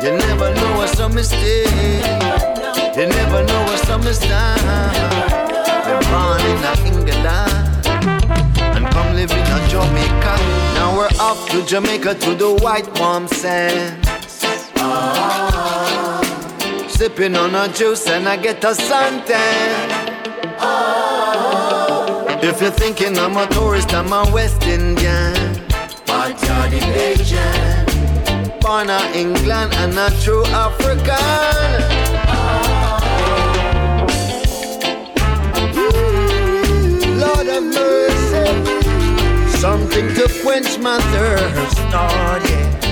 You never know what's a mistake. You never know what's a mistake. We're born in England and come live in a Jamaica. Now we're off to Jamaica to the white warm sand. Ah. Sipping on a juice and I get a suntan. Ah. If you're thinking I'm a tourist, I'm a West Indian. But you're the Asian. Born in England and a true African. Something to quench my thirst, Lord, yeah.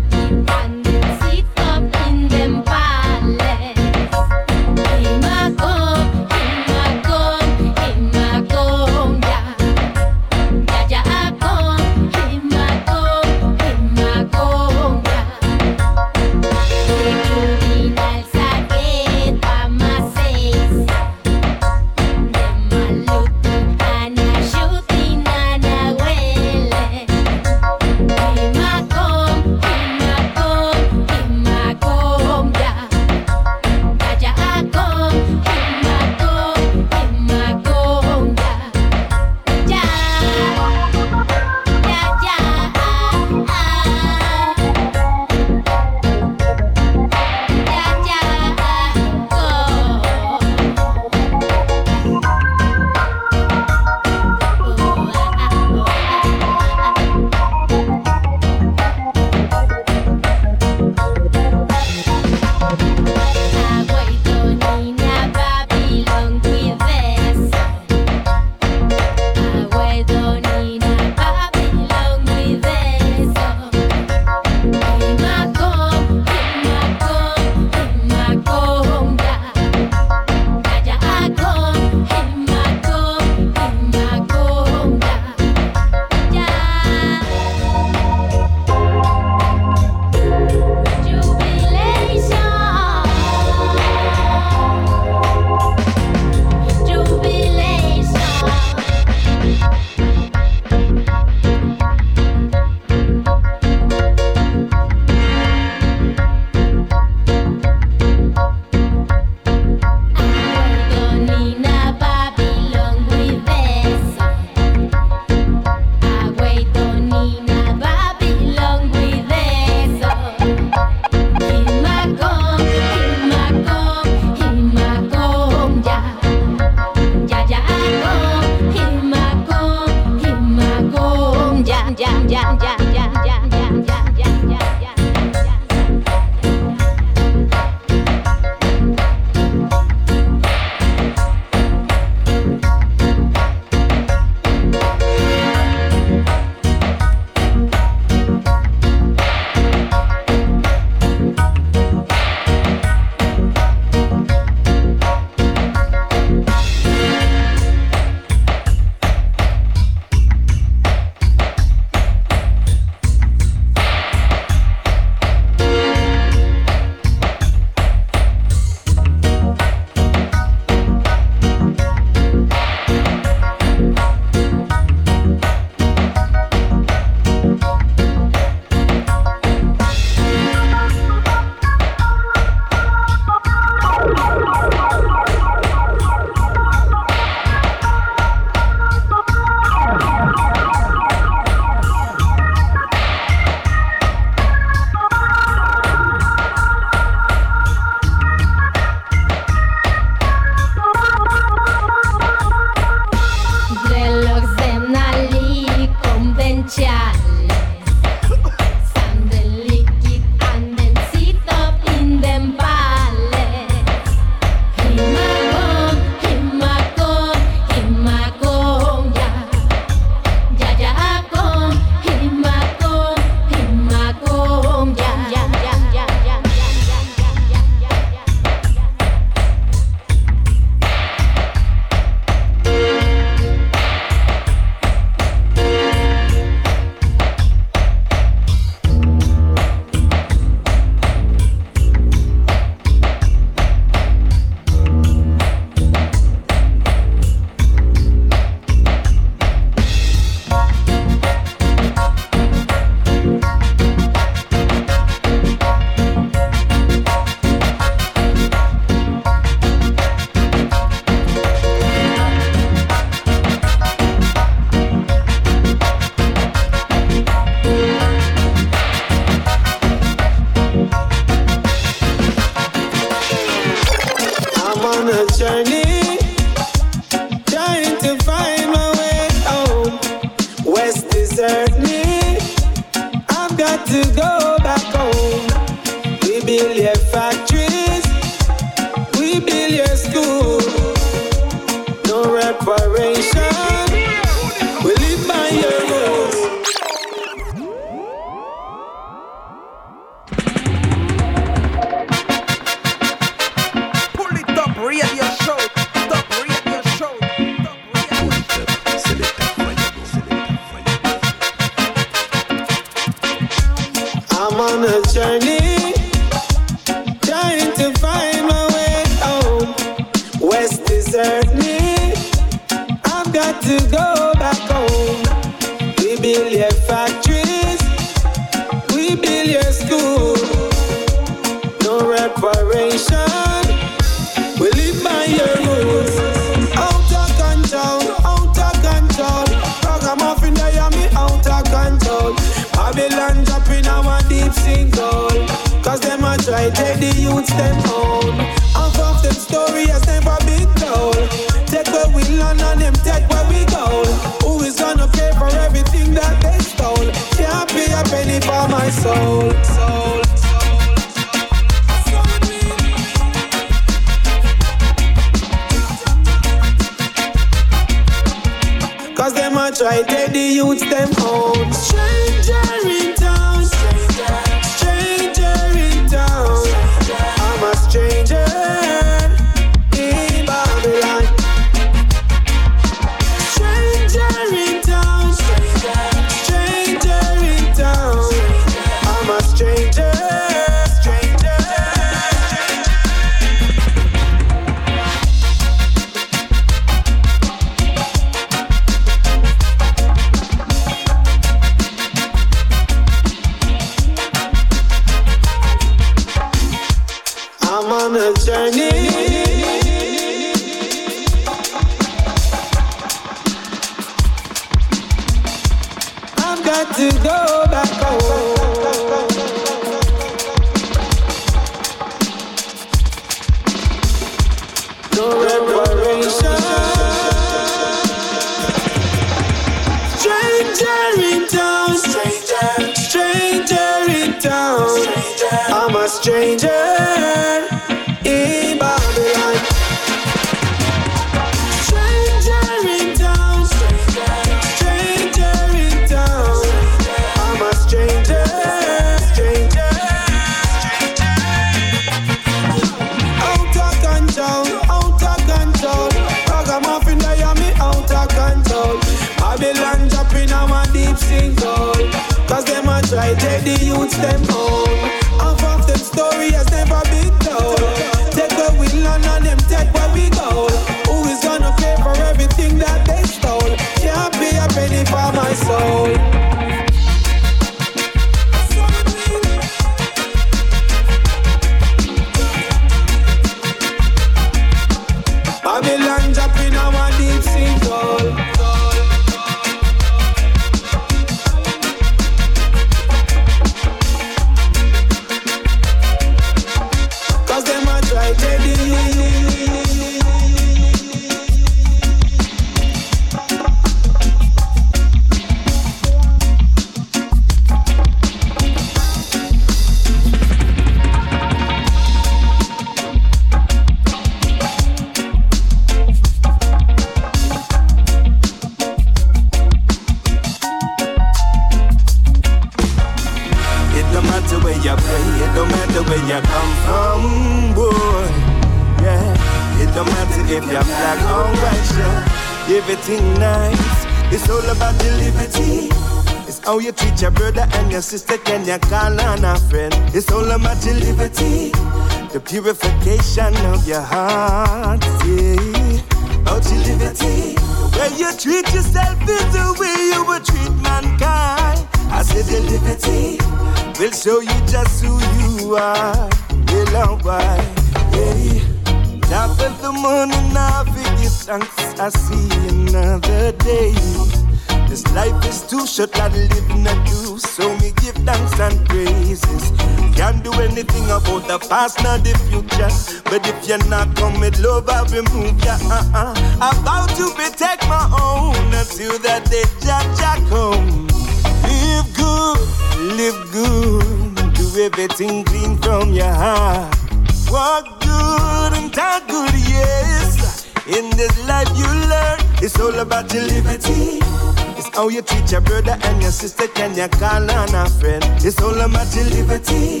you treat your brother and your sister, can you call on a friend? It's all about your liberty,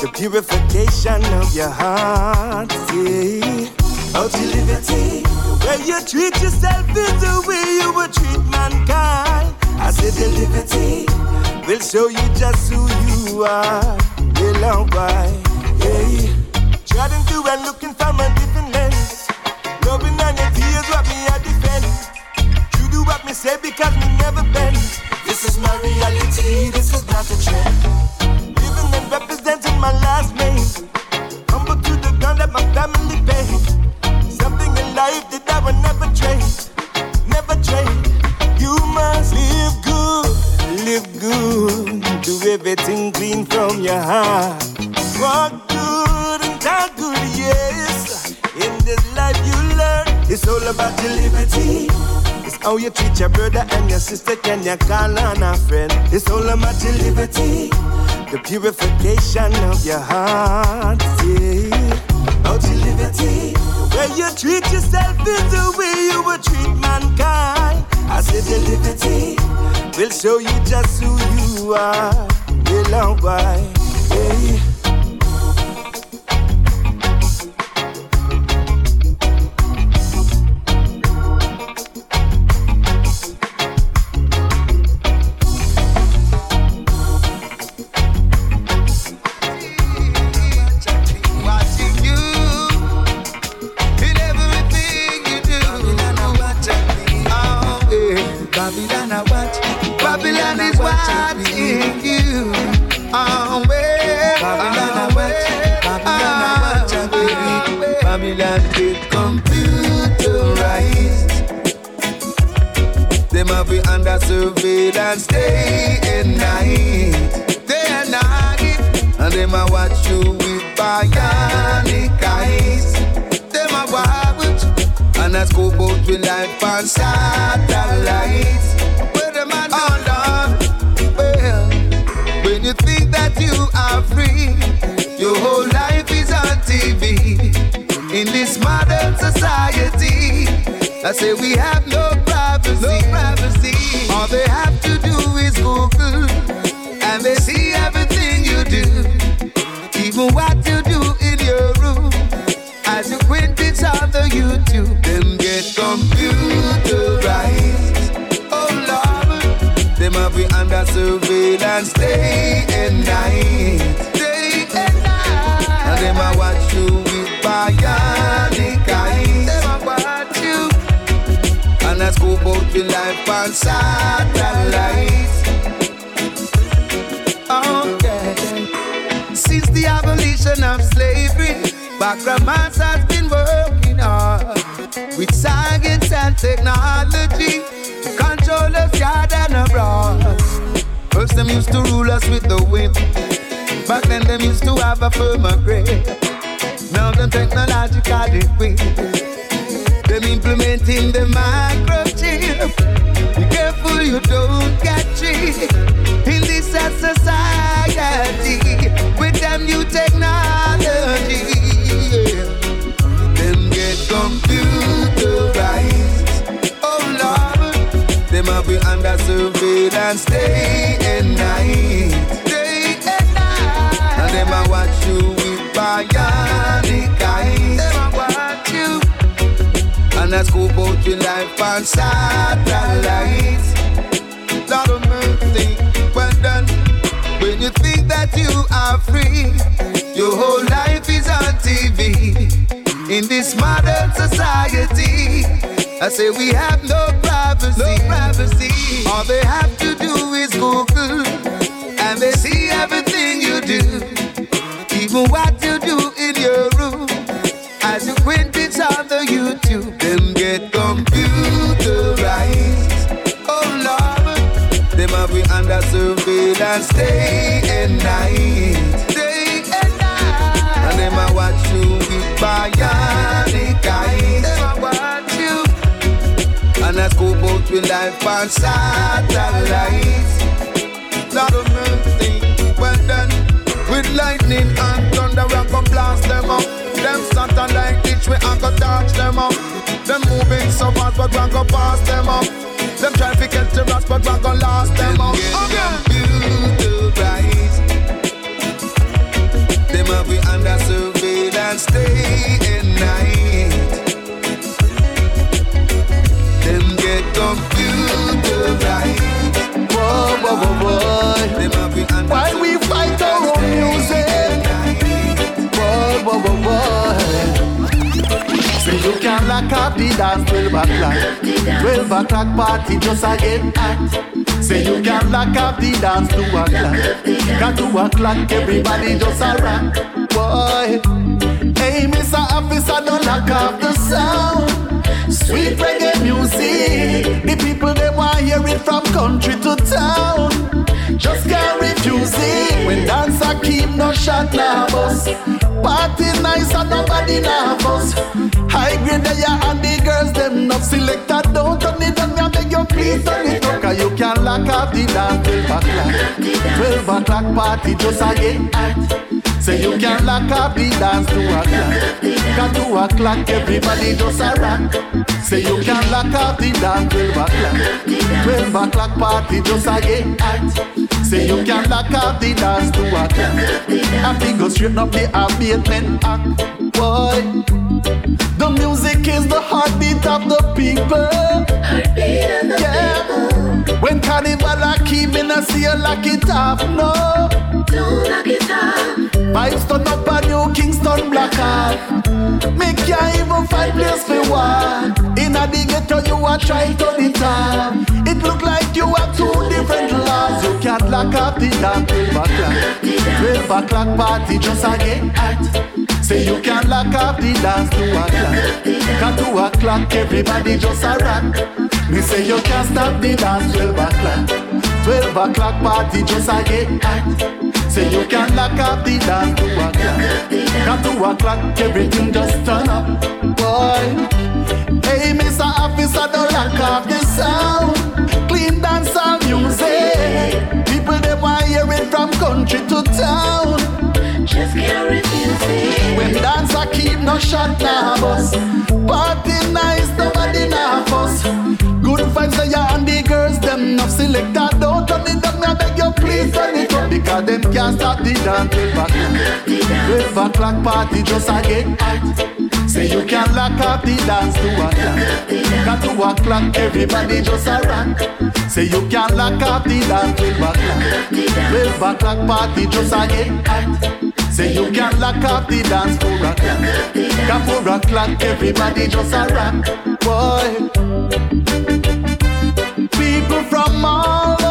the purification of your heart. See, Out your liberty, the way you treat yourself is the way you would treat mankind. I said the liberty will show you just who you are. Yeah, long why. Yeah. To and look never bend. This is my reality, this is not a dream. You treat your brother and your sister. Can you call on a friend? It's all about your liberty, the purification of your heart. Yeah, about your liberty. Where you treat yourself is the way you would treat mankind. I said the liberty will show you just who you are. Will and why. Babylon, I watch. Babylon is watching you. Oh. Babylon, I watch. Babylon, I watch. Babylon, get computerized. Them have be under surveillance day and night, day and night, and them a watch you with bionic eyes. A scope out with life on satellites. Where them a ah. done Well, when you think that you are free, your whole life is on TV. In this modern society, I say we have no privacy. No privacy. All they have to do is Google, and they see them get computerized. Oh Lord, them have be under surveillance day and night, day and night, and them a watch you with bionic eyes. Them a watch you, and a scope out your life on satellites. Okay. Since the abolition of slavery, Background has been working hard with science and technology control us yard and abroad. First, them used to rule us with the whip. Back then, them used to have a firmer grip. Now, them technologically quick. Them implementing the microchip. Be careful you don't get cheated in this society with them new technology. Under surveillance day and night, day and night, and them a watch you with bionic eyes. Them a watch you. And I scope out your life on satellites. Lot of mercy, well done. When you think that you are free, your whole life is on TV. In this modern society, I say we have no privacy. No privacy. All they have to do is Google, and they see everything you do, even what you do in your room. As you print it on the YouTube, them get computerized. Oh Lord, them have we under surveillance day and night, with life on satellites. Lord of mercy, well done. With lightning and thunder, we a go blast them up. Them satellite ditch, we a go touch them up. Them moving so fast, but we go pass them up. Them try to get to us, but we go last them up. Computerized. Uh-huh. Them have we under surveillance day you can lock up the dance 12 o'clock 12 o'clock party just a get hot Say you can lock up the dance 2 o'clock Cause 2 o'clock everybody just a rock Boy Hey Mr. Officer don't lock up the sound Sweet reggae music. The people they want hear it from country to town. It. When dancer keep no shot bus. Party nice and nobody nervous. High grade they and the girls them not selected. Don't turn it on me, I beg you please turn it up. Cause you can lock up the dance 12 o'clock. 12 o'clock party just a get. Say you can lock up the dance to two o'clock. Cause two o'clock everybody just a rock. Say you can lock up the dance 12 o'clock. 12 o'clock party just a get hot. Say you can lock up the dance two o'clock. I think go straight up the abatement act. Boy, the music is the heartbeat of the people. Yeah. When carnival I keep in a see you lock it off, no. Turn up a new Kingston black off. Ah. Make you even find place for one. In a the ghetto you are trying to the top. It look like you have two different laws. You can't lock up the damn 12 o'clock. 12 o'clock party just a get hot. Say you can lock up the dance two o'clock. Cause two o'clock everybody just a rock. Me say you can't stop the dance 12 o'clock. 12 o'clock party just a get hot. Say you can lock up the dance two o'clock. Cause two o'clock everything just turn up. Boy. Hey, Mr. Officer, don't lock off the sound. Clean dancehall music. People they want hear it from country to town. Just can't refuse it. When dancer keep no shot now, boss. Party nice, nobody fuss. Good vibes are and the girls them not selected. I beg you please turn it up because them can't stop the dance. 12 o'clock, 12 o'clock party just a get hot. Say you can lock up the dance two o'clock. Got two o'clock, everybody just a rock. Say you can lock up the dance twelve o'clock. Twelve o'clock party just a get hot. Say you can lock up the dance four o'clock. Got four o'clock, everybody just a rock. Boy. People from all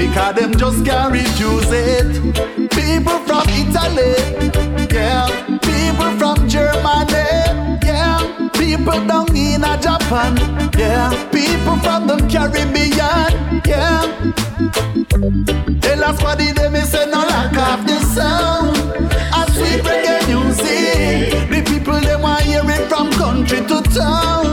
Because them just can't refuse it. People from Italy, yeah. People from Germany, yeah. People down in a Japan, yeah. People from the Caribbean, yeah. Tell last did they say no lack of the sound. A sweet reggae music. The people they want hear it from country to town.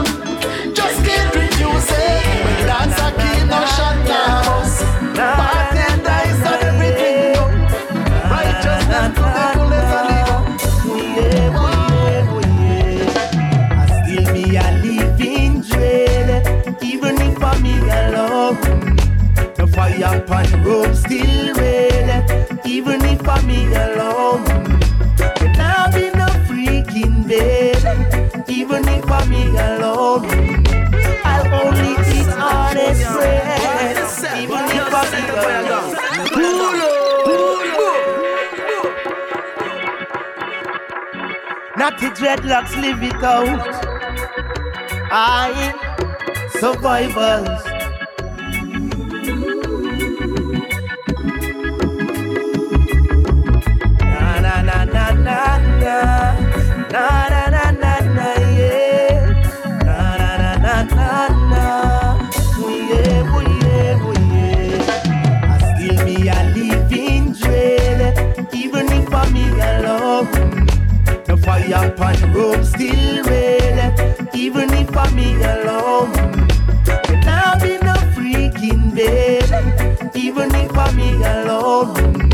Not the dreadlocks live it out. I survivors. Pan rope still red, even if I'm me alone. When I'm in a freaking bed, even if I'm me alone.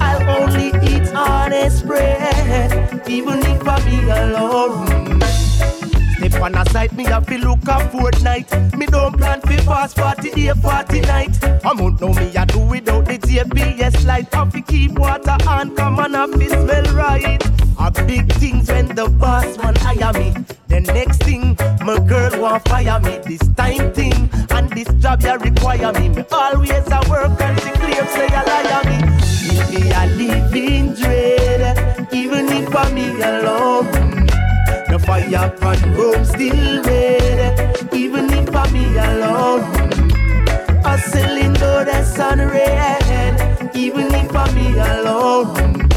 I'll only eat honest bread, even if I'm me alone. Step on a side, me have to look a fortnight. Me don't plan for fast 40 day, 40 night. I won't know me, I do without the GPS light. Have to keep water on, come on, have to smell right. A big things when the boss man hire me. The next thing, my girl want fire me. This time thing, and this job ya require me. Me always a work and she claim say a liar me. Still be a living dread, even if I'm me alone fire and hope still red. Even if I'm me alone, a cylinder that's on red. Even if I'm alone,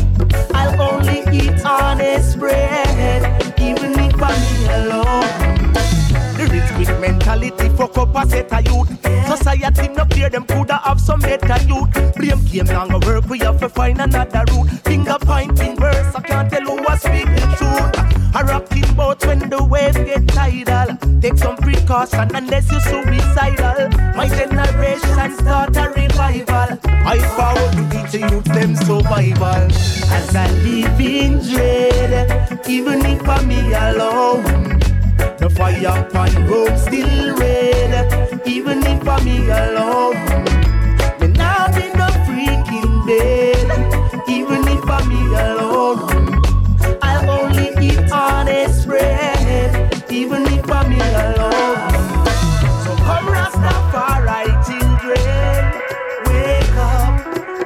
I'll only eat honest bread. Even if I'm alone. The rich with mentality fuck up a set of youth. Society no clear; them coulda have some better youth. Blame game now go work, we have to find another route. Finger pointing worse, I can't tell who was speaking truth. A rocking boat when the wave get tidal. Take some precaution unless you're suicidal. My generation start a revival. I found to teach youth them survival. As I live in dread, even if I'm me alone. The fire upon road still red, even if I'm me alone. Me not in no freaking bed, even if I'm me alone. Bread, even if I'm me alone. So come Rastafari children, wake up,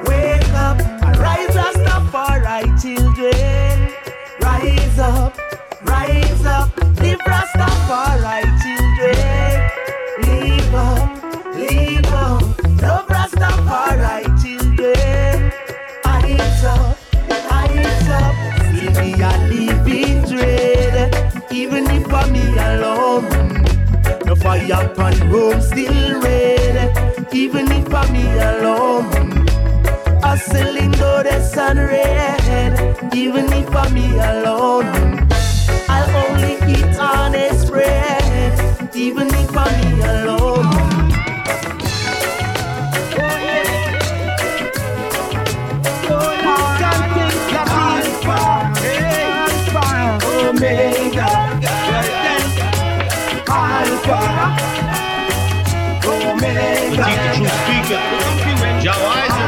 wake up, arise Rastafari children, rise up, rise up, live Rastafari children, live up, live up, love Rastafari children, eyes up, eyes up, see me a living dread, even if I'm me alone. The fire upon room still red, even if I'm me alone. Hustling though the sun red, even if I'm me alone. I'll only eat honest bread, even if I'm me alone. The truth speaker. Joe Eisen.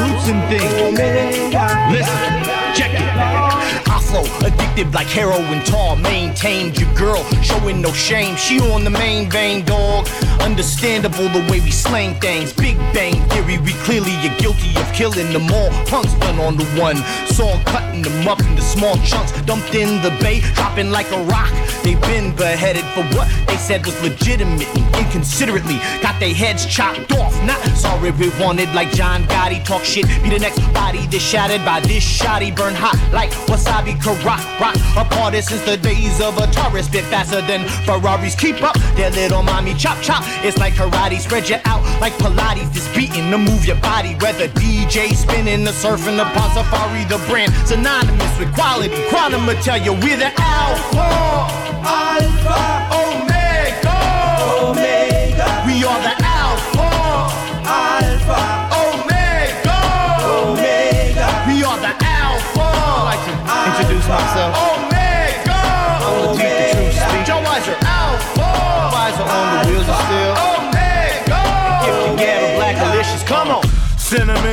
Roots and things. Listen. I flow addictive like heroin, tall, maintained your girl, showing no shame. She on the main vein, dog. Understandable the way we slang things. Big bang theory, we clearly are guilty of killing them all. Punks done on the one saw cutting them up into small chunks, dumped in the bay, dropping like a rock. They've been beheaded for what they said was legitimate and inconsiderately. Got their heads chopped off, not sorry we wanted like John Gotti. Talk shit, be the next body that's shattered by this shoddy. Burn hot like wasabi Karak. Rock apart since the days of a Taurus. Bit faster than Ferraris. Keep up, their little mommy chop chop. It's like karate, spread you out like Pilates. This beating to move your body. Whether DJ spinning, the surfing, the pond safari, the brand synonymous with quality. Quannum will tell you we're the alpha. Alpha, Omega, Omega. We are the Alpha, Alpha, myself. Omega, I'm the deep, the truth speak. Joe Weiser, Alpha, Weiser on the wheels of steel. Omega. Gift the gab of Blackalicious. Come on.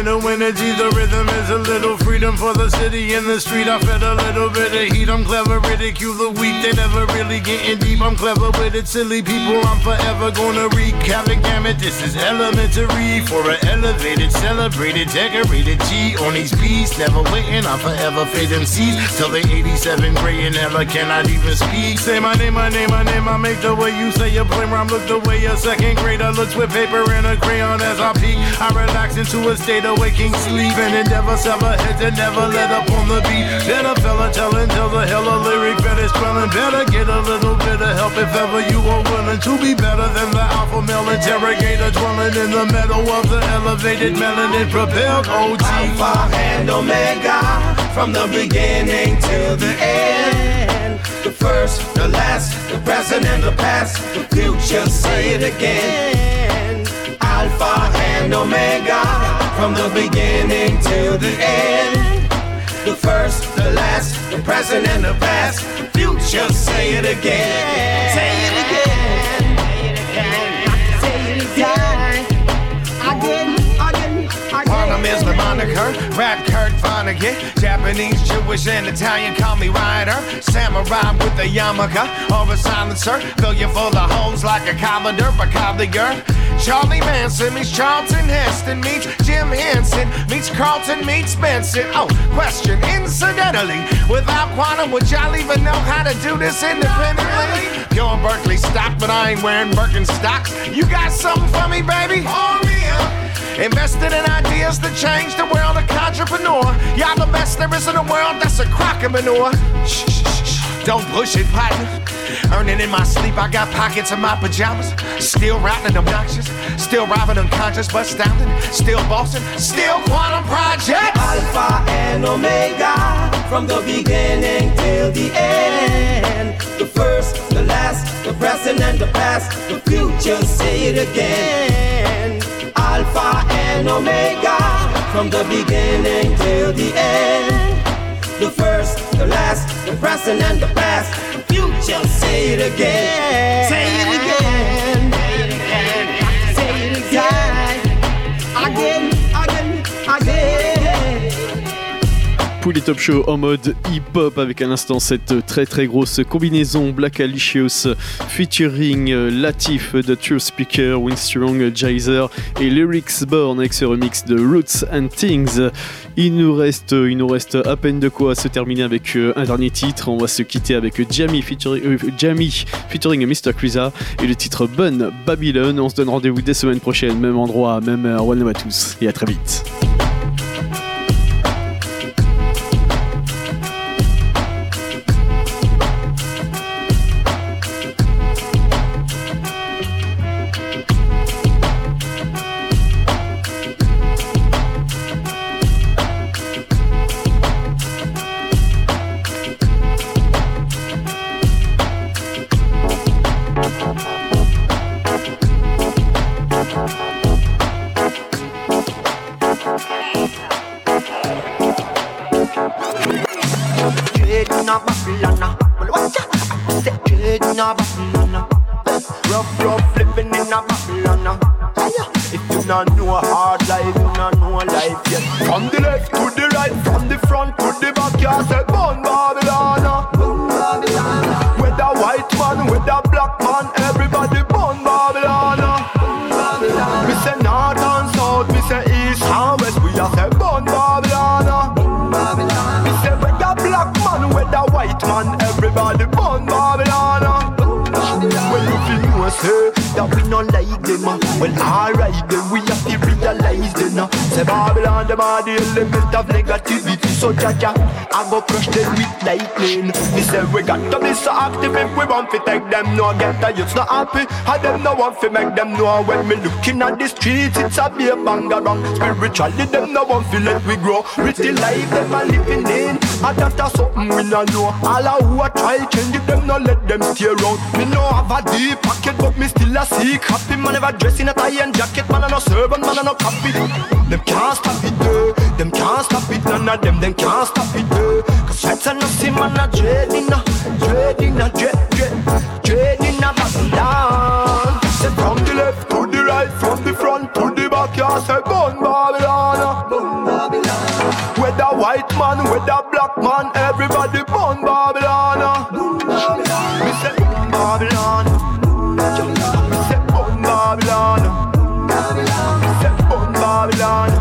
Sentimental energy, the rhythm is a little freedom for the city and the street. I fed a little bit of heat. I'm clever, ridicule the weak. They never really getting deep. I'm clever with it, silly people. I'm forever gonna wreak havoc. Damn it, this is elementary for an elevated, celebrated, decorated G on these beats. Never waiting, I'm forever fading seas till they 87 gray and hella cannot even speak. Say my name, my name, my name. I make the way you say your plain rhyme. Look the way a second grader looks with paper and a crayon as I peek. I relax into a state of waking sleep and endeavor sever heads and never let up on the beat. Then a fella telling till the hella lyric fetish spelling. Better get a little bit of help if ever you are willing to be better than the alpha male interrogator dwelling in the meadow of the elevated melanin propelled OG. Alpha and Omega, from the beginning to the end. The first, the last, the present and the past, the future, say it again. Alpha and Omega, from the beginning to the end. The first, the last, the present and the past, the future, say it again. Say it again. Say it again. Say it again, Moniker, rap Kurt Vonnegut. Japanese, Jewish, and Italian call me Ryder. Samurai with a yarmulke or a silencer. Fill you full of holes like a colander, but collier. Charlie Manson meets Charlton Heston meets Jim Henson meets Carlton meets Benson. Oh, question incidentally, without Quannum, would y'all even know how to do this independently? You're in Berkeley stock, but I ain't wearing Birkenstocks. You got something for me, baby? Oh, yeah. Invested in ideas that change the world of entrepreneur. Y'all the best there is in the world, that's a crock of manure. Shh, shh, shh. Don't push it, partner. Earning in my sleep, I got pockets in my pajamas. Still rapping obnoxious, still robbing unconscious, but astounding. Still bossing, still Quannum Project. Alpha and Omega, from the beginning till the end. The first, the last, the present and the past, the future, say it again. Alpha and Omega, from the beginning till the end. The first, the last, the present and the past, the future, say it again. Say it again. Say it again. Again, again, Poulet Top Show en mode hip-hop avec à l'instant cette très très grosse combinaison Black Alicious featuring euh, Latif de True Speaker, Winstrong, Jaizer et Lyrics Born avec ce remix de Roots and Things. Il nous reste, il nous reste à peine de quoi se terminer avec euh, un dernier titre. On va se quitter avec Jamie featuring, euh, Jamie Mr. Krisa et le titre Bun Babylon. On se donne rendez-vous dès semaine prochaine, même endroit, même heure. One à tous et à très vite. Them no get the youths not happy, and them no want to make them know when me looking at the streets, it's a be a banger wrong. Spiritually, them no want to let we grow. The life them a living in, I and that's something we no know. All a who a try change it, them no let them stay around. Me no have a deep pocket, but me still a seek happy. Man never dress in a tie and jacket, man a no servant, man a no copy. Them can't stop it, though. Them can't stop it, none of them, them can't stop it, though. Cause sweats and nothing, man a dreading, a dreading, a dread, dread, Man, whether black man, everybody born Babylon. Born Babylon. Me say Babylon. Me say born Babylon. Me say born Babylon.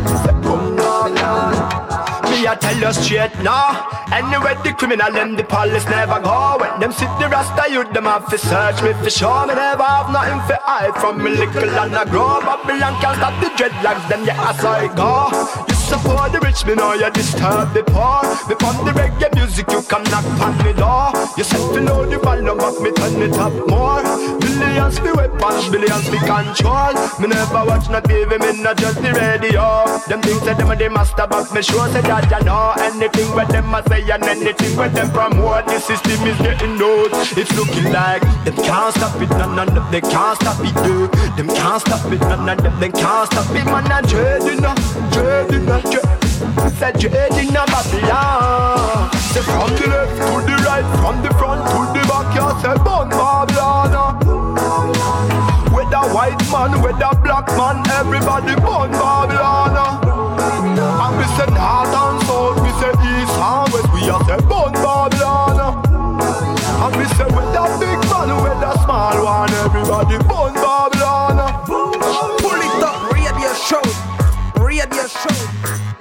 Me say born Babylon. Me a tell you straight now. Anywhere the criminal and the police never go. When them sit the rasta youth, them have to search me for sure. Me never have nothing for hide from me little and I grow. Babylon can't stop the dreadlocks, then yeah, I saw it go. Support the rich, me know you disturb the poor. Me pump the reggae music, you come knock on me door. You said to know the volume, but me turn it up more. Billions be weapons, billions be control. Me never watch no TV, me not just the radio. Them things that them a the master, but me sure say that you know anything where them a say and anything where them promote. The system is getting old. It's looking like them can't stop it, none of them they can't stop it. Dude. Them can't stop it, none of them they can't stop it. Man, I'm dreading, uh, dreading, uh, dreading. Say dreading a Babylon. Say from the left to the right, from the front to the back, you say born Babylon. Whether white man, whether black man, everybody born Babylon. And we say north and south, we say east and west, we are say born Babylon. And we say whether big man, whether small one, everybody born Babylon. Show.